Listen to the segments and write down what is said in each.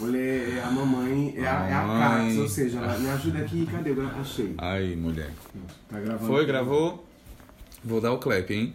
Mulher, é a mamãe, é a, é a. Cax, ou seja, ela me ajuda aqui, cadê? Eu achei. Aí, mulher. Tá gravando. Foi, gravou? Vou dar o clap, hein?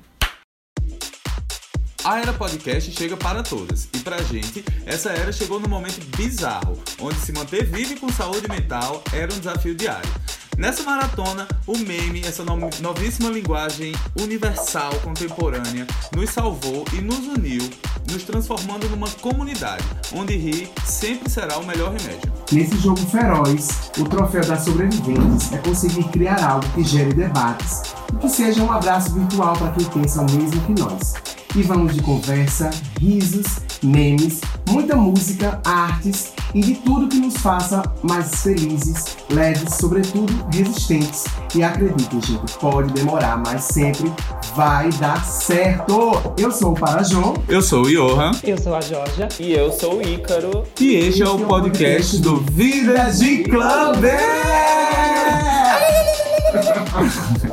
A era podcast chega para todas. E pra gente, essa era chegou num momento bizarro, onde se manter vivo e com saúde mental era um desafio diário. Nessa maratona, o meme, essa no- novíssima linguagem universal contemporânea, nos salvou e nos uniu, nos transformando numa comunidade, onde rir sempre será o melhor remédio. Nesse jogo feroz, o troféu das sobreviventes é conseguir criar algo que gere debates e que seja um abraço virtual para quem pensa o mesmo que nós. E vamos de conversa, risos, memes, muita música, artes e de tudo que nos faça mais felizes, leves, sobretudo resistentes. E acreditem, gente, pode demorar, mas sempre vai dar certo! Eu sou o Parajon. Eu sou o Johan Eu sou a Georgia. E eu sou o Ícaro. e este é o podcast do Vida de Club!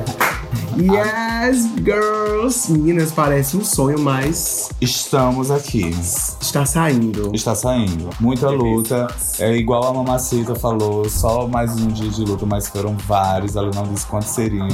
Yes, girls! Meninas, parece um sonho, mas Estamos aqui. está saindo. Está saindo. Muita luta. É igual a Mamacita falou, só mais um dia de luta, mas foram vários. Ela não disse quantos seriam.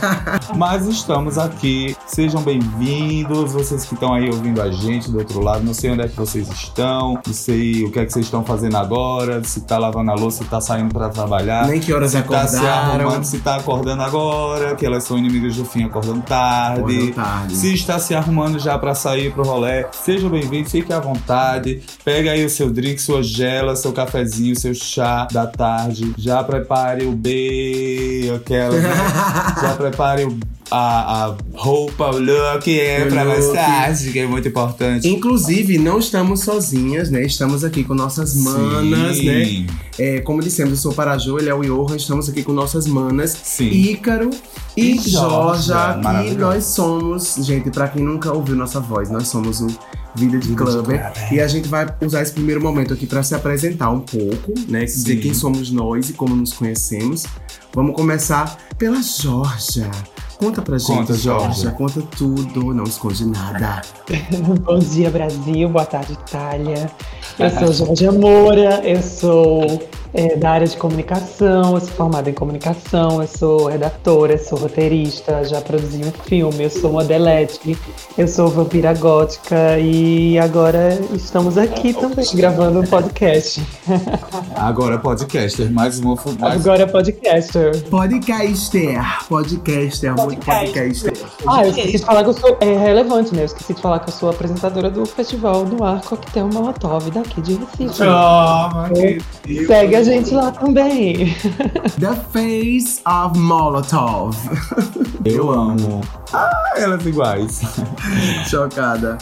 mas estamos aqui. Sejam bem-vindos. Vocês que estão aí ouvindo a gente do outro lado. Não sei onde é que vocês estão. Não sei o que é que vocês estão fazendo agora. Se tá lavando a louça, se tá saindo para trabalhar. Nem que horas Se tá se acordaram. arrumando, se tá acordando agora, que elas são inimigas do fim acordando tarde. Tarde. Se está se arrumando já pra sair pro rolê, seja bem-vindo, fique à vontade. Pega aí o seu drink, sua gela, seu cafezinho, seu chá da tarde. Já prepare o B, aquela. né? já prepare o- a, a roupa, o look é O pra mais tarde, que é muito importante. Inclusive, não estamos sozinhas, né? Estamos aqui com nossas manas, Sim. né? É, como dissemos, eu sou o Parajô, ele é o Johan, estamos aqui com nossas manas. Sim. Ícaro e, E Jorja, maravilhoso. nós somos, gente, pra quem nunca ouviu nossa voz, nós somos o Vida de Vida de Clubber. Clubber. E a gente vai usar esse primeiro momento aqui pra se apresentar um pouco, né? Dizer quem somos nós e como nos conhecemos. Vamos começar pela Jorja. Conta pra gente, Conta. Georgia. Conta tudo, não esconde nada. Bom dia, Brasil. Boa tarde, Itália. Eu sou Georgia Moura. Eu sou é, da área de comunicação. Eu sou formada em comunicação. Eu sou redatora. Eu sou roteirista. Já produzi um filme. Eu sou modelete. Eu sou vampira gótica. E agora estamos aqui também gravando um podcast. Agora podcaster, mais uma. Mais... Agora é podcaster. Podcaster, podcaster, muito podcaster. Ah, eu esqueci de falar que eu sou. É relevante, né? Eu esqueci de falar que eu sou apresentadora do Festival do Ar Coquetel Molotov daqui de Recife. Ah, que Segue a gente lá também. The Face of Molotov. Eu amo. Ah, elas iguais. Chocada.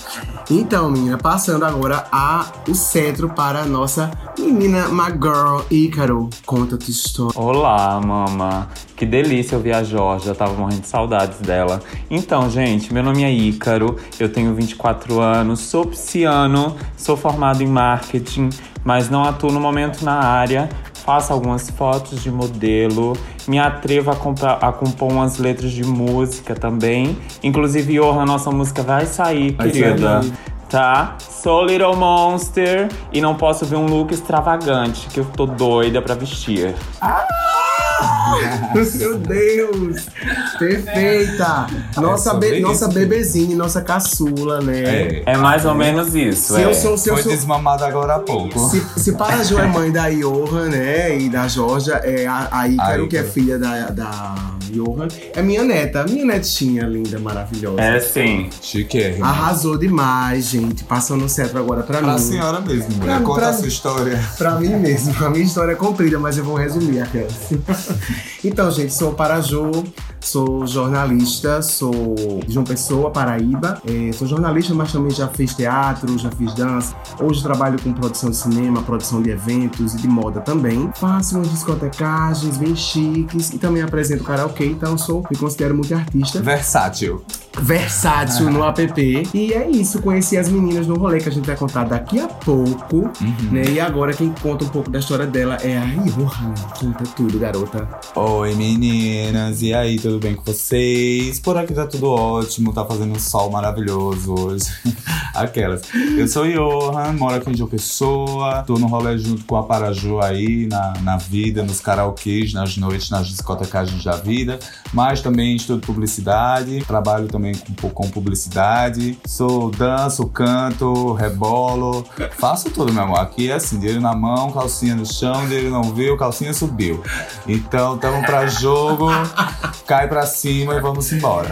Então, menina, passando agora a, o cetro para a nossa menina, my girl, Ícaro. Conta tua história. Olá, mama. Que delícia ouvir a Georgia, tava morrendo de saudades dela. Então, gente, meu nome é Ícaro, eu tenho 24 anos, sou pisciano, sou formado em marketing, mas não atuo no momento na área. Faço algumas fotos de modelo, me atrevo a, comprar, a compor umas letras de música também. Inclusive, Johan, nossa música vai sair, Vai querida. sair. Tá? Sou Little Monster e não posso ver um look extravagante que eu tô doida pra vestir. Meu Deus! Perfeita! Nossa, sobre be- isso. nossa bebezinha, nossa caçula, né? É. É mais ou menos isso. Se é. eu sou, se eu Foi sou, desmamada agora há pouco. Se, se para Jo é mãe da Johan, né? E da Georgia, é a, a Ícaro, que é filha da, da Johan, é minha neta, minha netinha linda, maravilhosa. É sim. Chique. Arrasou demais, gente. Passando o cetro agora pra, Pra mim. senhora mesmo, mulher. Pra- Conta pra- a sua história. Pra mim mesmo. A minha história é comprida, mas eu vou resumir aquela. então, gente, sou Parajô, sou jornalista, sou de João Pessoa, Paraíba. É, sou jornalista, mas também já fiz teatro, já fiz dança. Hoje trabalho com produção de cinema, produção de eventos e de moda também. Faço umas discotecagens bem chiques e também apresento karaokê, então sou, me considero muito artista. Versátil. Versátil no app. E é isso, conheci as meninas no rolê que a gente vai contar daqui a pouco, né? E agora quem conta um pouco da história dela é a Johan. Conta tudo, garota. Oi meninas, e aí, tudo bem com vocês? Por aqui tá tudo ótimo, tá fazendo um sol maravilhoso hoje. Aquelas. Eu sou Johan, moro aqui em João Pessoa, tô no rolê junto com a Paraju aí, na, na vida, nos karaokês, nas noites, nas discotecagens da vida, mas também estudo publicidade, trabalho também com, com publicidade, sou danço, canto, rebolo, faço tudo, meu amor. Aqui é assim, dinheiro na mão, calcinha no chão, dinheiro não veio, calcinha subiu. Então, tamo pra jogo, cai pra cima e vamos embora.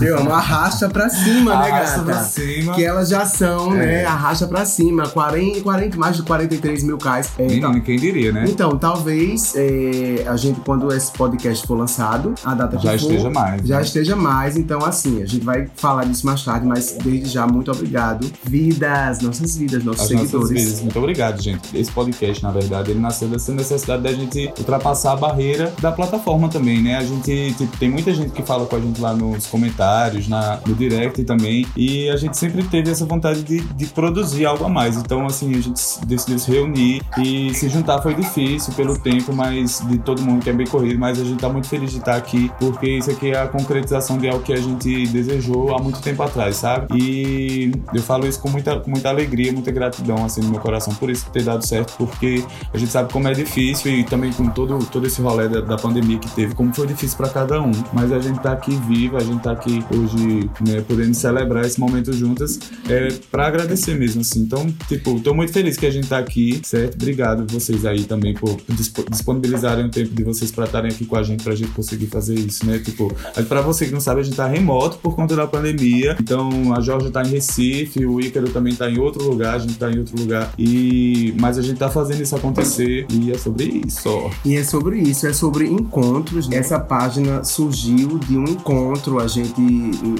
Eu amo, arrasta pra cima, né, Arrasta gata? pra cima. Que elas já são, né? É. Arrasta pra cima. 40, 40, mais de 43 mil cais. É, Menino, quem diria, né? Então, talvez é, a gente, quando esse podcast for lançado, a data que Já for, esteja mais, Já né? esteja mais. Então, assim, a gente vai falar disso mais tarde, mas desde já, muito obrigado. Vidas, nossas vidas, nossos As seguidores. nossas vidas. Muito obrigado, gente. Esse podcast, na verdade, ele nasceu dessa necessidade da gente ultrapassar a barreira da plataforma também, né? A gente tipo, tem muita gente que fala com a gente lá nos comentários, na, no direct também, e a gente sempre teve essa vontade de, de produzir algo a mais. Então, assim, a gente decidiu se reunir e se juntar foi difícil pelo tempo, mas de todo mundo que é bem corrido, mas a gente tá muito feliz de estar aqui, porque isso aqui é a concretização de algo que a gente desejou há muito tempo atrás, sabe? E eu falo isso com muita, com muita alegria, muita gratidão, assim, no meu coração, por isso ter dado certo, porque a gente sabe como é difícil e também com todo, todo esse rolê da, da pandemia que teve, como foi difícil pra cada um. Mas a gente tá aqui vivo, a gente tá aqui hoje, né, podendo celebrar esse momento juntas, é, pra agradecer mesmo, assim. Então, tipo, tô muito feliz que a gente tá aqui, certo? Obrigado vocês aí também por dispo- disponibilizarem o tempo de vocês pra estarem aqui com a gente, pra gente conseguir fazer isso, né? Tipo, pra você que não sabe, a gente tá remoto por conta da pandemia. Então, a Jorge tá em Recife, o Ícaro também tá em outro lugar, a gente tá em outro lugar. E mas a gente tá fazendo isso acontecer e é sobre isso. E é sobre isso, é sobre encontros. Essa página surgiu de um encontro, a gente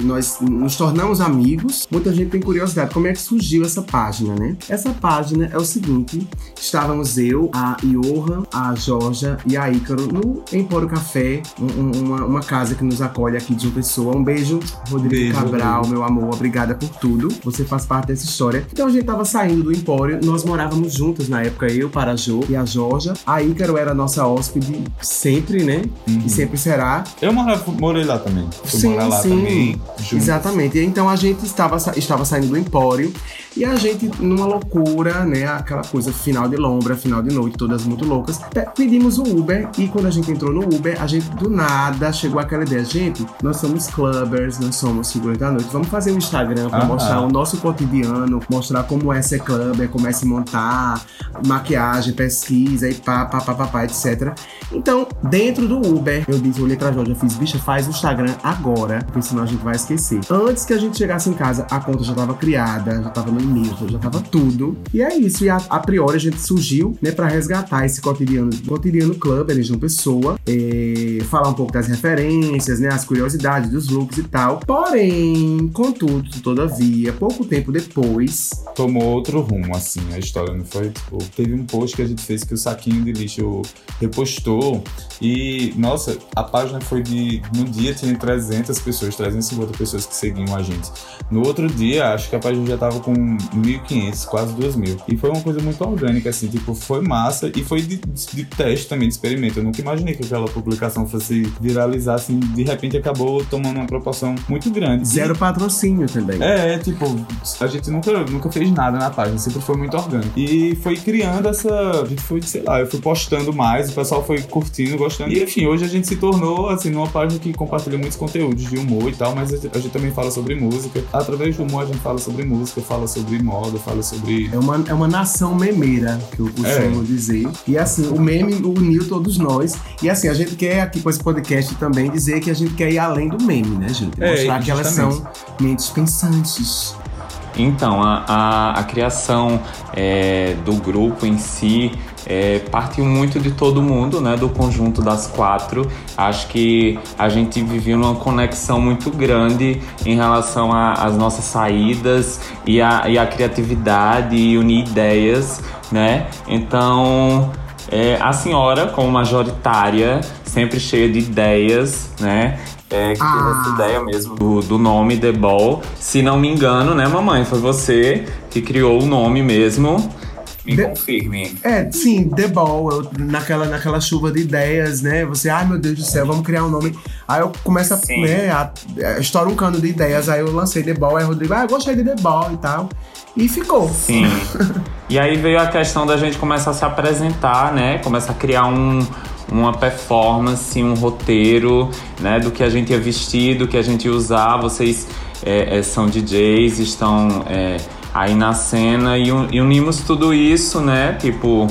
nós nos tornamos amigos. Muita gente tem curiosidade como é que surgiu essa página, né? Essa página é o seguinte: estávamos eu, a Johan, a Georgia e a Ícaro no Empório Café, um- uma, uma casa que nos acolhe aqui de uma pessoa. Um beijo, Rodrigo Beijo, Cabral, Rodrigo. meu amor, obrigada por tudo. Você faz parte dessa história. Então a gente tava saindo do Empório, nós morávamos juntos na época, eu, Parajô e a Georgia. A Ícaro era nossa hóspede sempre, né? Uhum. E sempre será. Eu morava, morei lá também. Fui Sim, lá sim. também. Exatamente. Então a gente estava, estava saindo do Empório e a gente, numa loucura, né? Aquela coisa final de lombra, final de noite, todas muito loucas. pe- Pedimos o Uber e quando a gente entrou no Uber, a gente do nada chegou aquela ideia. Gente, nós somos clubbers, nós somos figuras da noite. Vamos fazer um Instagram para mostrar o nosso cotidiano, mostrar como é ser clubber, como é se montar, maquiagem, pesquisa e pá, pá, pá, pá, pá, etc. Então, dentro do Uber, eu disse, olhei pra Jorge, eu fiz, bicha, faz o Instagram agora, porque senão a gente vai esquecer. Antes que a gente chegasse em casa, a conta já tava criada, já tava no e-mail, já tava tudo. E é isso, e a, a priori a gente surgiu, né, pra resgatar esse cotidiano, cotidiano club, eles de uma pessoa, é, falar um pouco das referências, né, as curiosidades dos looks e tal. Porém, contudo, todavia, pouco tempo depois, tomou outro rumo, assim, a história, não foi? Tipo, teve um post que a gente fez que o saquinho de lixo repostou e, nossa, a página foi de... No dia tinha 300 pessoas, 350 pessoas que seguiam a gente. No outro dia, acho que a página já tava com 1.500, quase 2.000. E foi uma coisa muito orgânica, assim, tipo, foi massa e foi de, de teste também, de experimento. Eu nunca imaginei que aquela publicação fosse viralizar, assim, de repente acabou tomando uma proporção muito grande. zero patrocínio também. É, é, tipo, a gente nunca, nunca fez nada na página, sempre foi muito orgânico. E foi criando essa. A gente foi, sei lá, eu fui postando mais, o pessoal foi curtindo, gostando. E enfim, hoje a gente se tornou, assim, numa página que compartilha muitos conteúdos de humor e tal, mas a gente também fala sobre música. Através do humor a gente fala sobre música, fala sobre moda, fala sobre. É uma, é uma nação memeira, que eu costumo É. dizer. E assim, o meme uniu todos nós. E assim, a gente quer aqui com esse podcast também dizer que a gente quer ir além do meme, né, gente? É, Mostrar que elas são mentes pensantes. Então, a, a, a criação é, do grupo em si é, partiu muito de todo mundo, né? Do conjunto das quatro. Acho que a gente vivia uma conexão muito grande em relação às nossas saídas e a, e a criatividade e unir ideias, né? Então é, a senhora, como majoritária, sempre cheia de ideias, né? É, que teve essa ideia mesmo do, do nome The Ball. Se não me engano, né, mamãe? Foi você que criou o nome mesmo. Me The- confirme. É, sim, The Ball, eu- naquela, naquela chuva de ideias, né? Você, ai meu Deus do céu, vamos criar um nome. Aí eu começo a, Sim. né, a, a estourar um cano de ideias, aí eu lancei The Ball, aí o Rodrigo, ah, eu gostei de The Ball e tal. E ficou. Sim. e aí veio a questão da gente começar a se apresentar, né? Começar a criar um, uma performance, um roteiro, né? Do que a gente ia vestir, do que a gente ia usar. Vocês é, é, são DJs, estão é, aí na cena e, un- e unimos tudo isso, né? Tipo,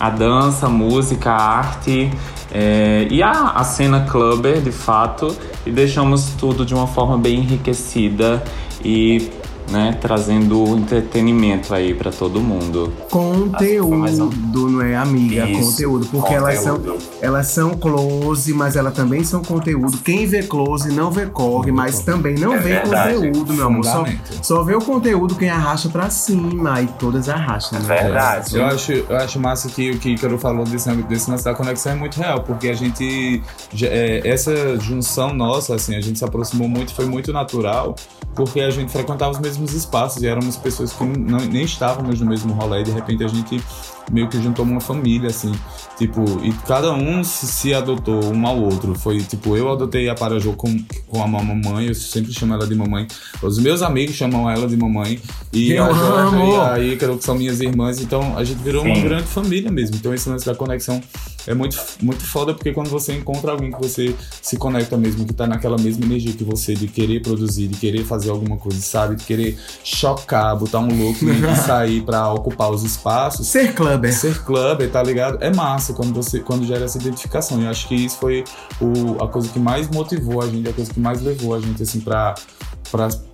a dança, a música, a arte. é, e a, a cena clubber, de fato, e deixamos tudo de uma forma bem enriquecida e né, trazendo entretenimento aí pra todo mundo. Conteúdo, um- não é, amiga? Isso, conteúdo. Porque elas são, conteúdo. elas são close, mas elas também são conteúdo. Quem vê close não vê corre, mas também não É vê verdade. conteúdo, meu amor. Só, só vê o conteúdo quem arrasta pra cima. E todas arrastam, né? Verdade. Eu acho, eu acho massa que o que Ícaro falou desse, desse lance da conexão é muito real, porque a gente. é, essa junção nossa, assim, a gente se aproximou muito, foi muito natural, porque a gente frequentava os mesmos espaços e éramos pessoas que não, nem estávamos no mesmo rolê, e de repente a gente meio que juntou uma família, assim. Tipo, e cada um se, se adotou um ao outro. Foi tipo, eu adotei a Parajô com, com a mamãe, eu sempre chamo ela de mamãe. Os meus amigos chamam ela de mamãe. E Eu a amo! e a Ícaro, que são minhas irmãs, então a gente virou uma Sim. grande família mesmo. Então esse lance da conexão é muito, muito foda, porque quando você encontra alguém que você se conecta mesmo, que tá naquela mesma energia que você, de querer produzir, de querer fazer alguma coisa, sabe? De querer chocar, botar um look e sair pra ocupar os espaços. Ser clubber. Ser clubber, tá ligado? É massa quando você quando gera essa identificação. E eu acho que isso foi o, a coisa que mais motivou a gente, a coisa que mais levou a gente, assim, pra,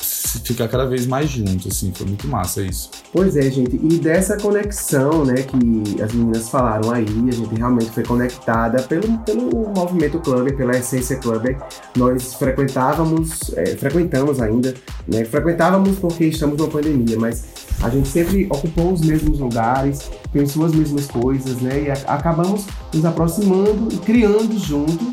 se ficar cada vez mais junto, assim. Foi muito massa isso. Pois é, gente. E dessa conexão, né, que as meninas falaram aí, a gente realmente foi conectada pelo, pelo movimento clubber, pela essência clubber. Nós frequentávamos, é, frequentamos ainda, né? Frequentávamos porque estamos numa pandemia, mas a gente sempre ocupou os mesmos lugares, pensou as mesmas coisas, né? E a- acabamos nos aproximando e criando junto,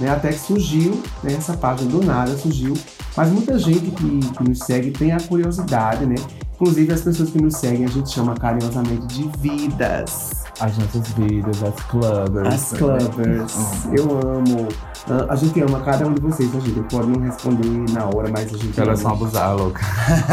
né? Até que surgiu né, essa página do nada, surgiu. Mas muita gente que, que nos segue tem a curiosidade, né? Inclusive, as pessoas que nos seguem, a gente chama carinhosamente de vidas. As nossas vidas, as clubbers. As clubbers. Eu amo. Ah, A gente ama cada um de vocês, tá, gente? Pode não responder na hora, mas a gente Elas ama. são abusadas, louca.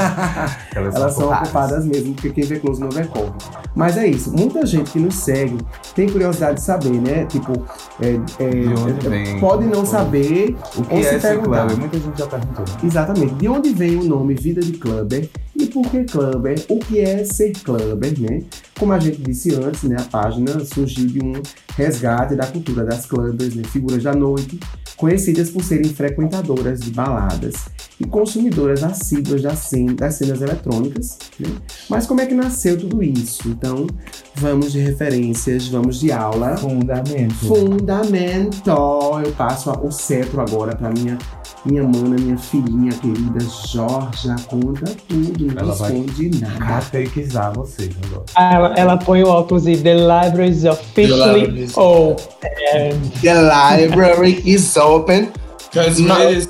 Elas, Elas são ocupadas mesmo, porque quem vê close não vê corre. Mas é isso, muita gente que nos segue tem curiosidade de saber, né? Tipo, é, é, De onde é, vem? pode não saber O que ou é se esse perguntar. Muita gente já perguntou. né? Exatamente. De onde vem o nome Vida de Clubber e por que Clubber? O que é ser Clubber, né? Como a gente disse antes, né, a página surgiu de um resgate da cultura das clubbers, né, figuras da noite, conhecidas por serem frequentadoras de baladas e consumidoras assíduas das, cen- das cenas eletrônicas. Né? Mas como é que nasceu tudo isso? Então, vamos de referências, vamos de aula. Fundamento. Fundamento. Eu passo o cetro agora para minha minha mana, minha filhinha querida Georgia. Conta tudo, não Ela vai esconde nada. Catequizar vocês agora. Ah, Ela, ela põe o óculos e The Library is officially open. The library is open. Cause Is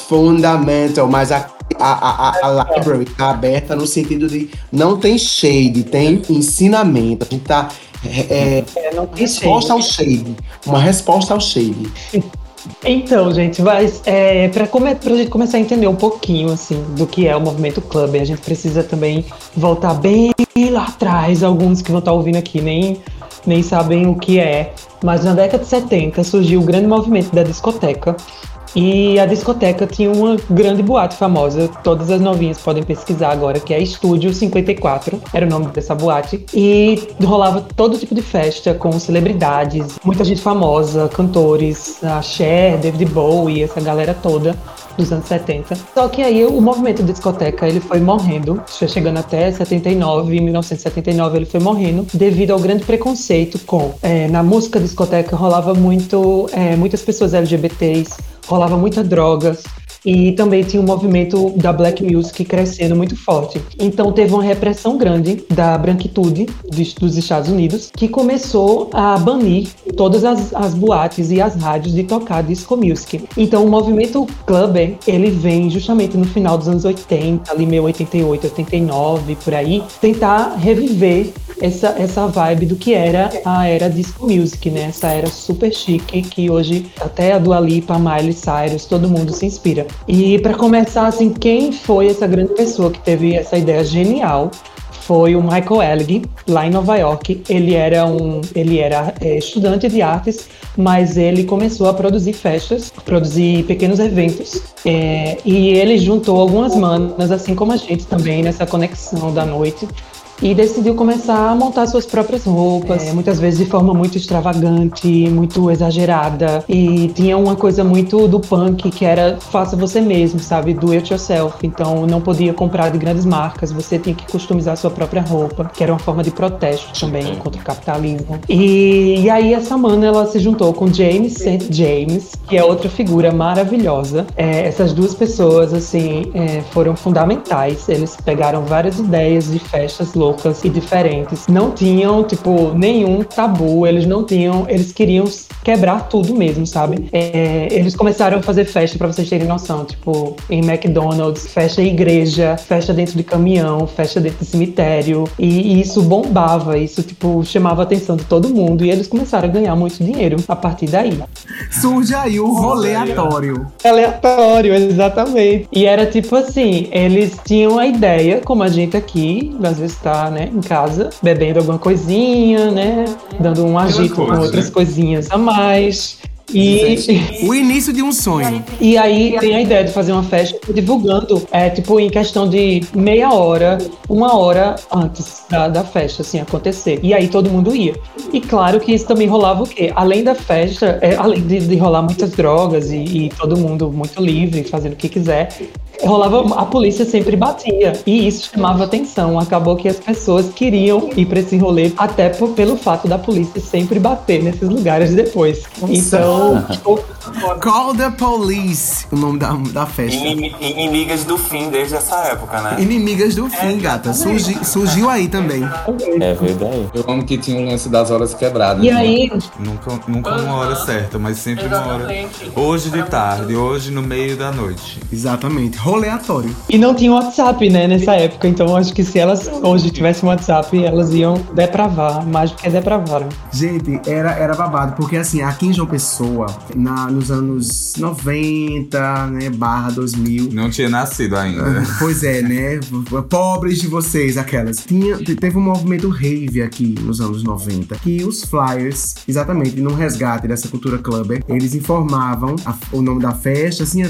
fundamental, mas a, a, a, a, library tá aberta no sentido de não tem shade, tem ensinamento. A gente tá. É, é, É, não tem resposta ao shade. Uma resposta ao shade. Então, gente, mas é, para come a gente começar a entender um pouquinho assim do que é o movimento club, a gente precisa também voltar bem lá atrás. Alguns que vão estar ouvindo aqui nem, nem sabem o que é, mas na década de 70 surgiu o grande movimento da discoteca. E a discoteca tinha uma grande boate famosa, todas as novinhas podem pesquisar agora, que é Estúdio 54, era o nome dessa boate. E rolava todo tipo de festa com celebridades, muita gente famosa, cantores, a Cher, David Bowie, essa galera toda dos anos 70. Só que aí o movimento de discoteca ele foi morrendo, chegando até 79, em 1979 ele foi morrendo devido ao grande preconceito com é, na música discoteca rolava muito é, muitas pessoas LGBTs, rolava muita drogas e também tinha um movimento da black music crescendo muito forte. Então teve uma repressão grande da branquitude dos Estados Unidos, que começou a banir todas as, as boates e as rádios de tocar disco music. Então o movimento clubber, ele vem justamente no final dos anos 80, ali meio 88, 89, por aí, tentar reviver essa, essa vibe do que era a era disco music, né? Essa era super chique que hoje até a Dua Lipa, Miley Cyrus, todo mundo se inspira. E para começar, assim, quem foi essa grande pessoa que teve essa ideia genial foi o Michael Elg, lá em Nova York. Ele era um, ele era é, estudante de artes, mas ele começou a produzir festas, produzir pequenos eventos. É, e ele juntou algumas manas, assim como a gente também, nessa conexão da noite e decidiu começar a montar suas próprias roupas, é, muitas vezes de forma muito extravagante, muito exagerada. E tinha uma coisa muito do punk que era faça você mesmo, sabe? Do it yourself. Então não podia comprar de grandes marcas, você tinha que customizar sua própria roupa, que era uma forma de protesto também contra o capitalismo. E, e aí essa mana ela se juntou com James St. James, que é outra figura maravilhosa. É, essas duas pessoas, assim, é, foram fundamentais. Eles pegaram várias ideias de festas loucas loucas e diferentes. Não tinham, tipo, nenhum tabu, eles não tinham, eles queriam quebrar tudo mesmo, sabe? É, eles começaram a fazer festa, para vocês terem noção, tipo, em McDonald's, festa em igreja, festa dentro de caminhão, festa dentro de cemitério, e, e isso bombava, isso, tipo, chamava a atenção de todo mundo, e eles começaram a ganhar muito dinheiro a partir daí. Surge aí o roleatório. Aleatório, exatamente. E era tipo assim, eles tinham a ideia, como a gente aqui, às vezes tá né, em casa, bebendo alguma coisinha, né? Dando um agito com outras coisinhas a mais. E, o início de um sonho. E aí tem a ideia de fazer uma festa divulgando, é, tipo, em questão de meia hora, uma hora antes da, da festa, assim, acontecer. E aí todo mundo ia. E claro que isso também rolava o quê? Além da festa, é, além de, de, rolar muitas drogas e, e todo mundo muito livre, fazendo o que quiser, rolava, a polícia sempre batia e isso chamava atenção. Acabou que as pessoas queriam ir para esse rolê até por, pelo fato da polícia sempre bater nesses lugares depois. Então, Call the Police, o nome da, da festa. inimigas do fim desde essa época, né? Inimigas do fim, gata. Surgi, surgiu aí também. É verdade. Eu amo que tinha um lance das horas quebradas. E né? aí? Nunca, nunca uma hora certa, mas sempre uma hora. Hoje de tarde, hoje no meio da noite. Exatamente roleatório. E não tinha WhatsApp, né, nessa época. Então acho que se elas hoje tivessem WhatsApp, elas iam depravar, mais do que depravaram. Gente, era, era babado, porque assim, aqui em João Pessoa, na, nos anos 90, né, barra 2000. Não tinha nascido ainda. Pois é, né? Pobres de vocês, aquelas. Tinha, teve um movimento rave aqui nos anos 90, que os flyers, exatamente, no resgate dessa cultura clubber, eles informavam a, o nome da festa, assim,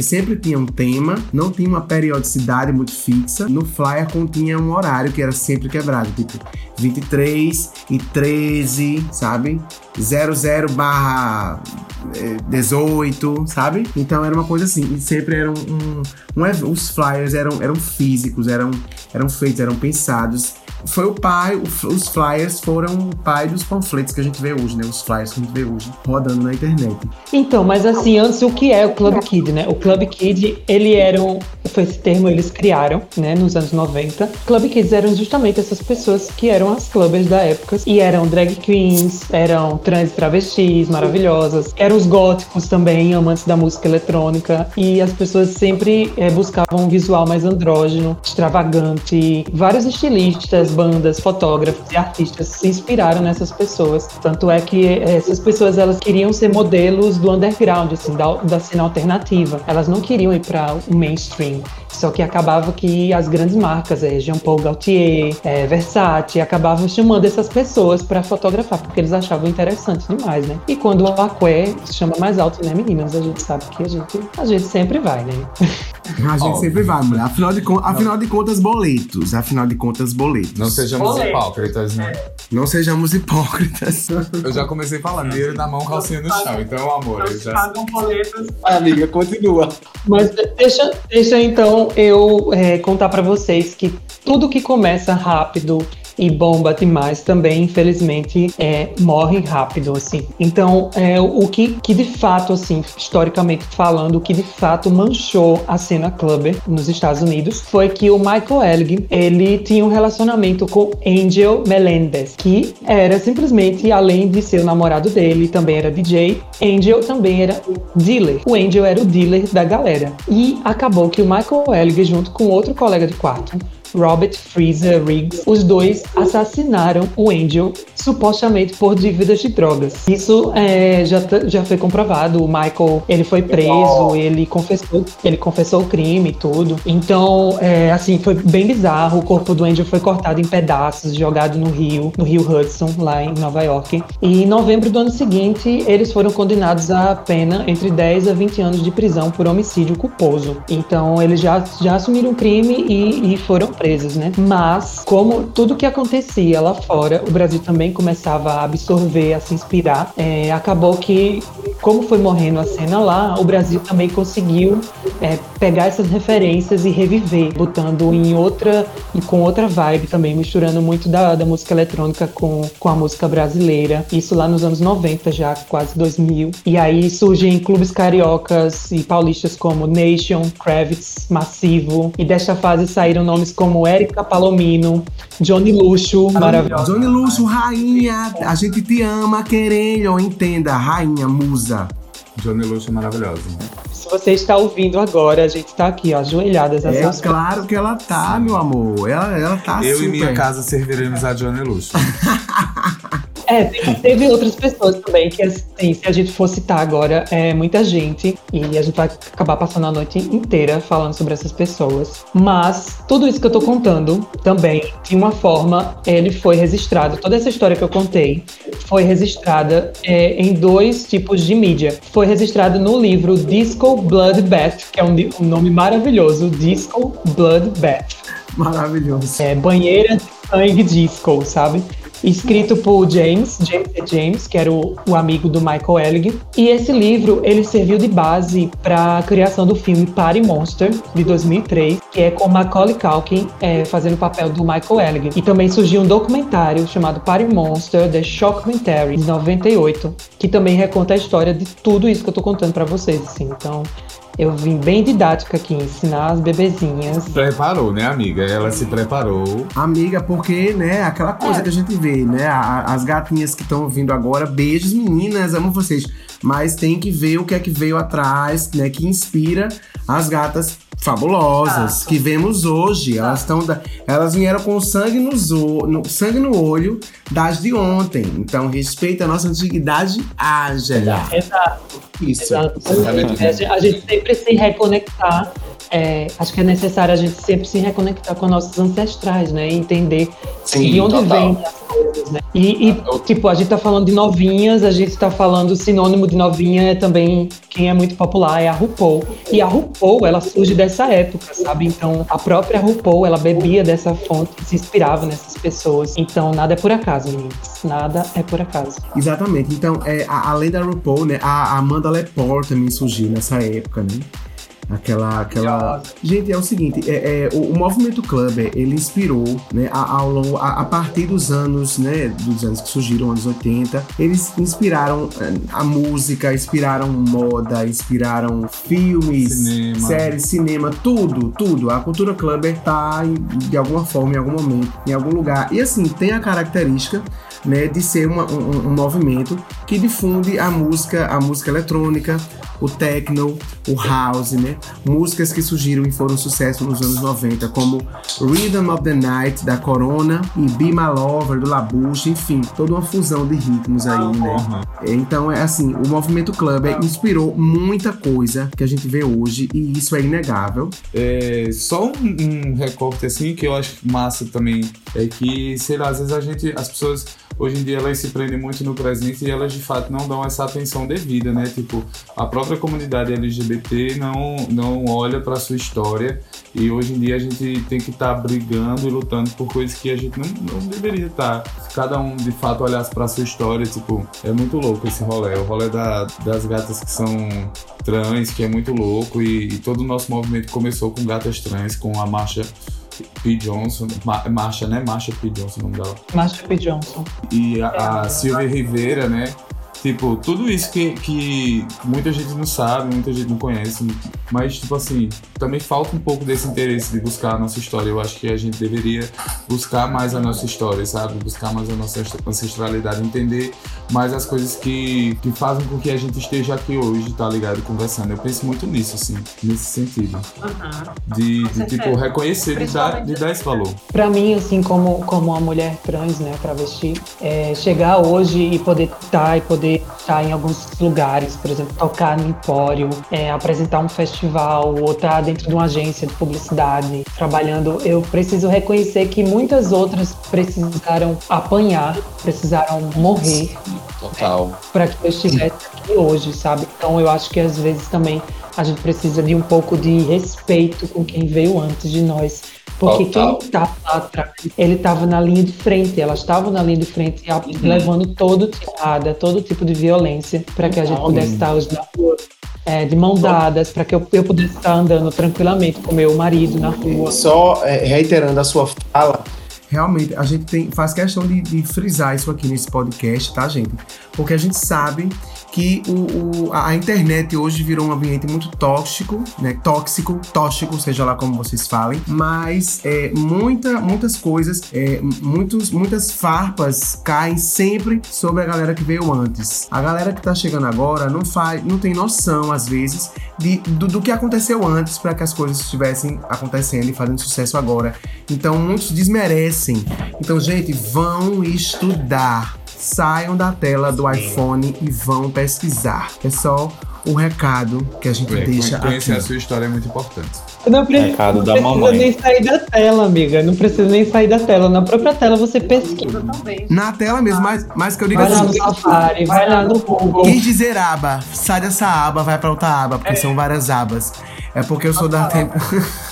sempre tinha um tema não tinha uma periodicidade muito fixa. No flyer continha um horário que era sempre quebrado, tipo 23 e 13, sabe? 00 barra 18, sabe? Então era uma coisa assim. E sempre eram um, um, um, os flyers eram, eram físicos, eram, eram feitos, eram pensados foi o pai, os flyers foram o pai dos panfletos que a gente vê hoje, né? Os flyers que a gente vê hoje rodando na internet. Então, mas assim, antes o que é o Club Kid, né? O Club Kid, ele era um, foi esse termo eles criaram, né, nos anos 90. Club Kids eram justamente essas pessoas que eram as clubbers da época e eram drag queens, eram trans travestis maravilhosas, eram os góticos também, amantes da música eletrônica e as pessoas sempre é, buscavam um visual mais andrógeno, extravagante. Vários estilistas bandas, fotógrafos e artistas se inspiraram nessas pessoas. Tanto é que eh, essas pessoas elas queriam ser modelos do underground, assim, da, da cena alternativa. Elas não queriam ir para o mainstream. Só que acabava que as grandes marcas, é, Jean Paul Gaultier, é, Versace, acabavam chamando essas pessoas para fotografar, porque eles achavam interessante demais, né? E quando o Aqué chama mais alto, né, meninas? A gente sabe que a gente, a gente sempre vai, né? A gente sempre vai, mulher. Afinal de, afinal de contas, boletos. Afinal de contas, boletos. Não sejamos boletos. hipócritas, né? Não sejamos hipócritas. Eu já comecei falando, dinheiro na mão, calcinha no chão. Então, amor, eu já... Pagam boletos. Amiga, continua. Mas deixa, deixa então eu é, contar para vocês que tudo que começa rápido e bomba demais também, infelizmente, é, morre rápido, assim. Então, é, o que, que de fato, assim, historicamente falando, o que de fato manchou a cena clubber nos Estados Unidos foi que o Michael Elgin, ele tinha um relacionamento com Angel Melendez, que era simplesmente, além de ser o namorado dele, também era DJ, Angel também era dealer. O Angel era o dealer da galera. E acabou que o Michael Elgin, junto com outro colega de quarto, Robert Freezer Riggs, os dois assassinaram o Angel, supostamente por dívidas de drogas. Isso é, já, já foi comprovado. O Michael ele foi preso, ele confessou, ele confessou o crime e tudo. Então, é, assim, foi bem bizarro. O corpo do Angel foi cortado em pedaços, jogado no rio, no rio Hudson, lá em Nova York. E em novembro do ano seguinte, eles foram condenados a pena entre 10 a 20 anos de prisão por homicídio culposo. Então, eles já, já assumiram o crime e, e foram presos, né? Mas, como tudo que acontecia lá fora, o Brasil também começava a absorver, a se inspirar, é, acabou que, como foi morrendo a cena lá, o Brasil também conseguiu é, pegar essas referências e reviver, botando em outra e com outra vibe também, misturando muito da, da música eletrônica com, com a música brasileira. Isso lá nos anos 90, já quase 2000. E aí surgem clubes cariocas e paulistas como Nation, Kravitz, Massivo. E desta fase saíram nomes como Érica Palomino, Johnny Luxo, maravilhoso. Johnny Luxo, rainha, a gente te ama, querendo, entenda, rainha, musa. Johnny Luxo é maravilhosa. Se você está ouvindo agora, a gente está aqui, ó, ajoelhadas. É claro que ela tá, meu amor. Ela, ela tá Eu super. e minha casa serviremos a Johnny Luxo. É, teve outras pessoas também que, assim, se a gente for citar agora, é muita gente e a gente vai acabar passando a noite inteira falando sobre essas pessoas. Mas tudo isso que eu tô contando também, de uma forma, ele foi registrado. Toda essa história que eu contei foi registrada é, em dois tipos de mídia. Foi registrado no livro Disco Blood Bath, que é um, um nome maravilhoso, Disco Blood Bath. Maravilhoso. É, banheira de sangue disco, sabe? Escrito por James, James James, que era o, o, amigo do Michael Elgin. E esse livro, ele serviu de base para a criação do filme Party Monster, de 2003, que é com Macaulay Culkin é, fazendo o papel do Michael Elgin. E também surgiu um documentário chamado Party Monster, The Shockumentary, de 98, que também reconta a história de tudo isso que eu tô contando para vocês, assim. Então, eu vim bem didática aqui, ensinar as bebezinhas. Preparou, né, amiga? Ela se preparou. Amiga, porque, né, aquela coisa é. que a gente vê, né? as gatinhas que estão vindo agora, beijos, meninas, amo vocês. Mas tem que ver o que é que veio atrás, né? Que inspira as gatas fabulosas que vemos hoje. Elas estão elas vieram com sangue nos no, sangue no olho das de ontem. Então respeita a nossa antiguidade ágil. Exato. Isso. Exato. A gente sempre se reconectar é, acho que é necessário a gente sempre se reconectar com nossos ancestrais, né? E entender Sim, de onde total. vem as coisas, né? E, e, tipo, a gente tá falando de novinhas, a gente tá falando sinônimo de novinha é também quem é muito popular é a RuPaul. E a RuPaul, ela surge dessa época, sabe? Então, a própria RuPaul, ela bebia dessa fonte, se inspirava nessas pessoas. Então, nada é por acaso, meninas. Nada é por acaso. Exatamente. Então, é, além da RuPaul, né, a Amanda Lepore também surgiu nessa época, né? Aquela, aquela. Gente, é o seguinte, é, é o, o, movimento clubber ele inspirou, né, ao longo, a, a, partir dos anos, né, dos anos que surgiram, anos 80, eles inspiraram é, a música, inspiraram moda, inspiraram filmes, cinema. séries, cinema, tudo, tudo. A cultura clubber tá de alguma forma, em algum momento, em algum lugar. E assim, tem a característica né, de ser uma, um, um, movimento que difunde a música, a música eletrônica, o techno, o house, né? Músicas que surgiram e foram sucesso nos anos 90, como Rhythm of the Night da Corona e Be My Lover do Labuche, enfim, toda uma fusão de ritmos aí, né? Então é assim, o movimento club inspirou muita coisa que a gente vê hoje e isso é inegável. É, só um, um recorte assim que eu acho massa também é que, sei lá, às vezes a gente, as pessoas hoje em dia elas se prendem muito no presente e elas de fato não dão essa atenção devida, né? Tipo, a própria comunidade LGBT não, não olha para sua história e hoje em dia a gente tem que estar tá brigando e lutando por coisas que a gente não, não deveria estar. Tá. Se cada um de fato olhasse para sua história, tipo, é muito louco esse rolê. O rolê da, das gatas que são trans, que é muito louco e, e todo o nosso movimento começou com gatas trans, com a marcha P. Johnson, Ma Marsha, né? Marsha P. Johnson, o nome dela. Marsha P. Johnson. E a, a Silvia Rivera, né? Tipo, tudo isso que, que muita gente não sabe, muita gente não conhece, mas, tipo assim, também falta um pouco desse interesse de buscar a nossa história. Eu acho que a gente deveria buscar mais a nossa história, sabe? Buscar mais a nossa ancestralidade, entender mais as coisas que, que fazem com que a gente esteja aqui hoje, tá ligado? Conversando. Eu penso muito nisso, assim, nesse sentido. De, de tipo, reconhecer, de dar, de dar esse valor. Pra mim, assim, como, como uma mulher trans, né, travesti, é, chegar hoje e poder estar e poder estar em alguns lugares, por exemplo, tocar no Empório, é, apresentar um festival ou estar dentro de uma agência de publicidade trabalhando, eu preciso reconhecer que muitas outras precisaram apanhar, precisaram morrer Total. para que eu estivesse aqui hoje, sabe? Então eu acho que às vezes também a gente precisa de um pouco de respeito com quem veio antes de nós. Porque Total. quem estava lá atrás, ele estava na linha de frente, elas estavam na linha de frente, a- levando todo tipo de nada, todo tipo de violência, para que a gente pudesse estar hoje na rua é, de mão dadas, para que eu, eu pudesse estar andando tranquilamente com meu marido na rua. Só é, reiterando a sua fala, Realmente, a gente tem, faz questão de, de frisar isso aqui nesse podcast, tá, gente? Porque a gente sabe que o, o- a internet hoje virou um ambiente muito tóxico, né? Tóxico, tóxico, seja lá como vocês falem. Mas é, muita, muitas coisas, é, muitos, muitas farpas caem sempre sobre a galera que veio antes. A galera que tá chegando agora não faz, não tem noção, às vezes, de, do, do que aconteceu antes para que as coisas estivessem acontecendo e fazendo sucesso agora. Então muitos desmerecem. Então, gente, vão estudar. Saiam da tela do iPhone e vão pesquisar. É só o recado que a gente É, deixa conhecer a aqui. sua história é muito importante. Não, pre- Recado não da precisa mamãe. nem sair da tela, amiga. Não precisa nem sair da tela. Na própria tela você pesquisa. Na tela mesmo, mais, mais que eu digo Vai lá no assim. Safari, vai lá no Google. Quis dizer aba, sai dessa aba, vai pra outra aba, porque são várias abas. É porque eu sou da tempo.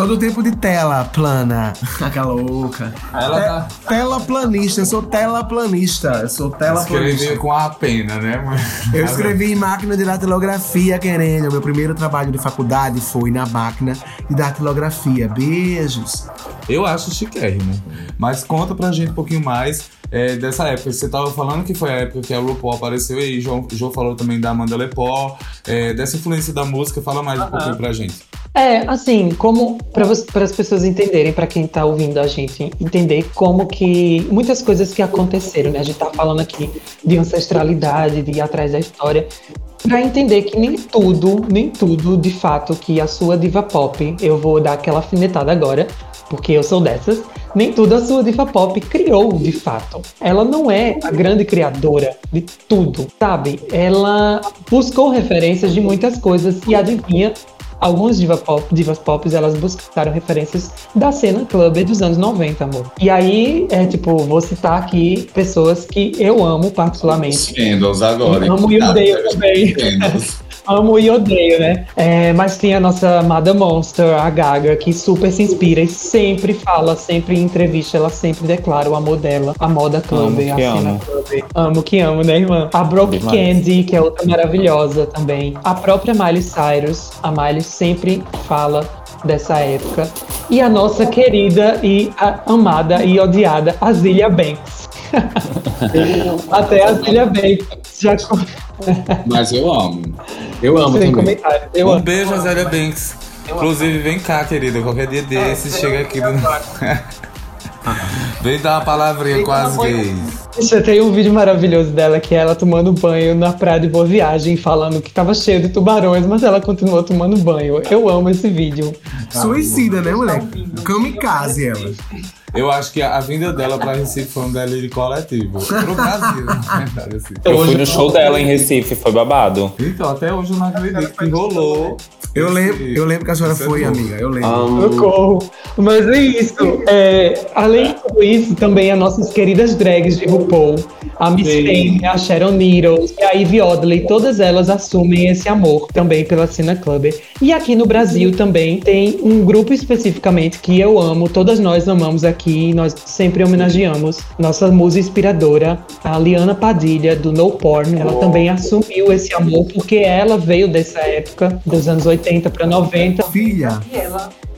sou do tempo de tela plana. Aquela louca. Ela tá Tela planista, eu sou tela planista. Eu sou tela planista. com a pena, né? Mas- Eu escrevi em máquina de datilografia, querendo. O meu primeiro trabalho de faculdade foi na máquina de datilografia. Beijos. Eu acho chiquérrimo. Mas conta pra gente um pouquinho mais é, dessa época. Você tava falando que foi a época que a RuPaul apareceu e o João, João falou também da Amanda Lepore, é, dessa influência da música. Fala mais um pouquinho pra gente. É, assim, como para as pessoas entenderem, para quem tá ouvindo a gente entender como que muitas coisas que aconteceram, né? A gente tá falando aqui de ancestralidade, de ir atrás da história, para entender que nem tudo, nem tudo, de fato, que a sua diva pop, eu vou dar aquela afinetada agora, porque eu sou dessas, nem tudo a sua diva pop criou de fato. Ela não é a grande criadora de tudo, sabe? Ela buscou referências de muitas coisas e adivinha, algumas diva pop, divas pop, elas buscaram referências da cena club dos anos 90, amor. E aí, é tipo, vou citar aqui pessoas que eu amo particularmente. Os agora. Amo e odeio né? também. Amo e odeio, né? É, mas tem a nossa amada Monster, a Gaga, que super se inspira e sempre fala, sempre em entrevista, ela sempre declara o amor dela, a moda club, Amo a que cena amo. club. Amo que amo, né, irmã? A Brooke Demais. Candy, que é outra maravilhosa também. A própria Miley Cyrus, a Miley sempre fala dessa época. E a nossa querida e amada e odiada Azilia Banks. Até a Azilia Banks já Mas eu amo. Eu amo sem também. Eu um amo. beijo, Zélia Banks. Inclusive, vem cá, querida. Qualquer dia desses, chega aqui. Do... vem dar uma palavrinha com as gays. Gente, Tem um vídeo maravilhoso dela que é ela tomando banho na praia de Boa Viagem, falando que tava cheio de tubarões, mas ela continuou tomando banho. Eu amo esse vídeo. Suicida, né, moleque? Kamikaze ela. Eu acho que a, vinda dela pra Recife foi um delírio coletivo. Pro Brasil, na verdade, assim. Eu fui no show dela em Recife, foi babado. Então, até hoje eu não acredito que rolou. Eu lembro, eu lembro que a senhora esse foi, amiga. Eu lembro. Socorro. Mas é isso. É, além de tudo isso, também as nossas queridas drags de RuPaul, a Miss. Fame, a Sharon Needles e a Ivy Odley, todas elas assumem esse amor também pela cena club. E aqui no Brasil também tem um grupo especificamente que eu amo, todas nós amamos aqui, nós sempre homenageamos nossa musa inspiradora, a Liana Padilha, do No Porn. Ela também assumiu esse amor porque ela veio dessa época, dos anos 80 para 90, Filha,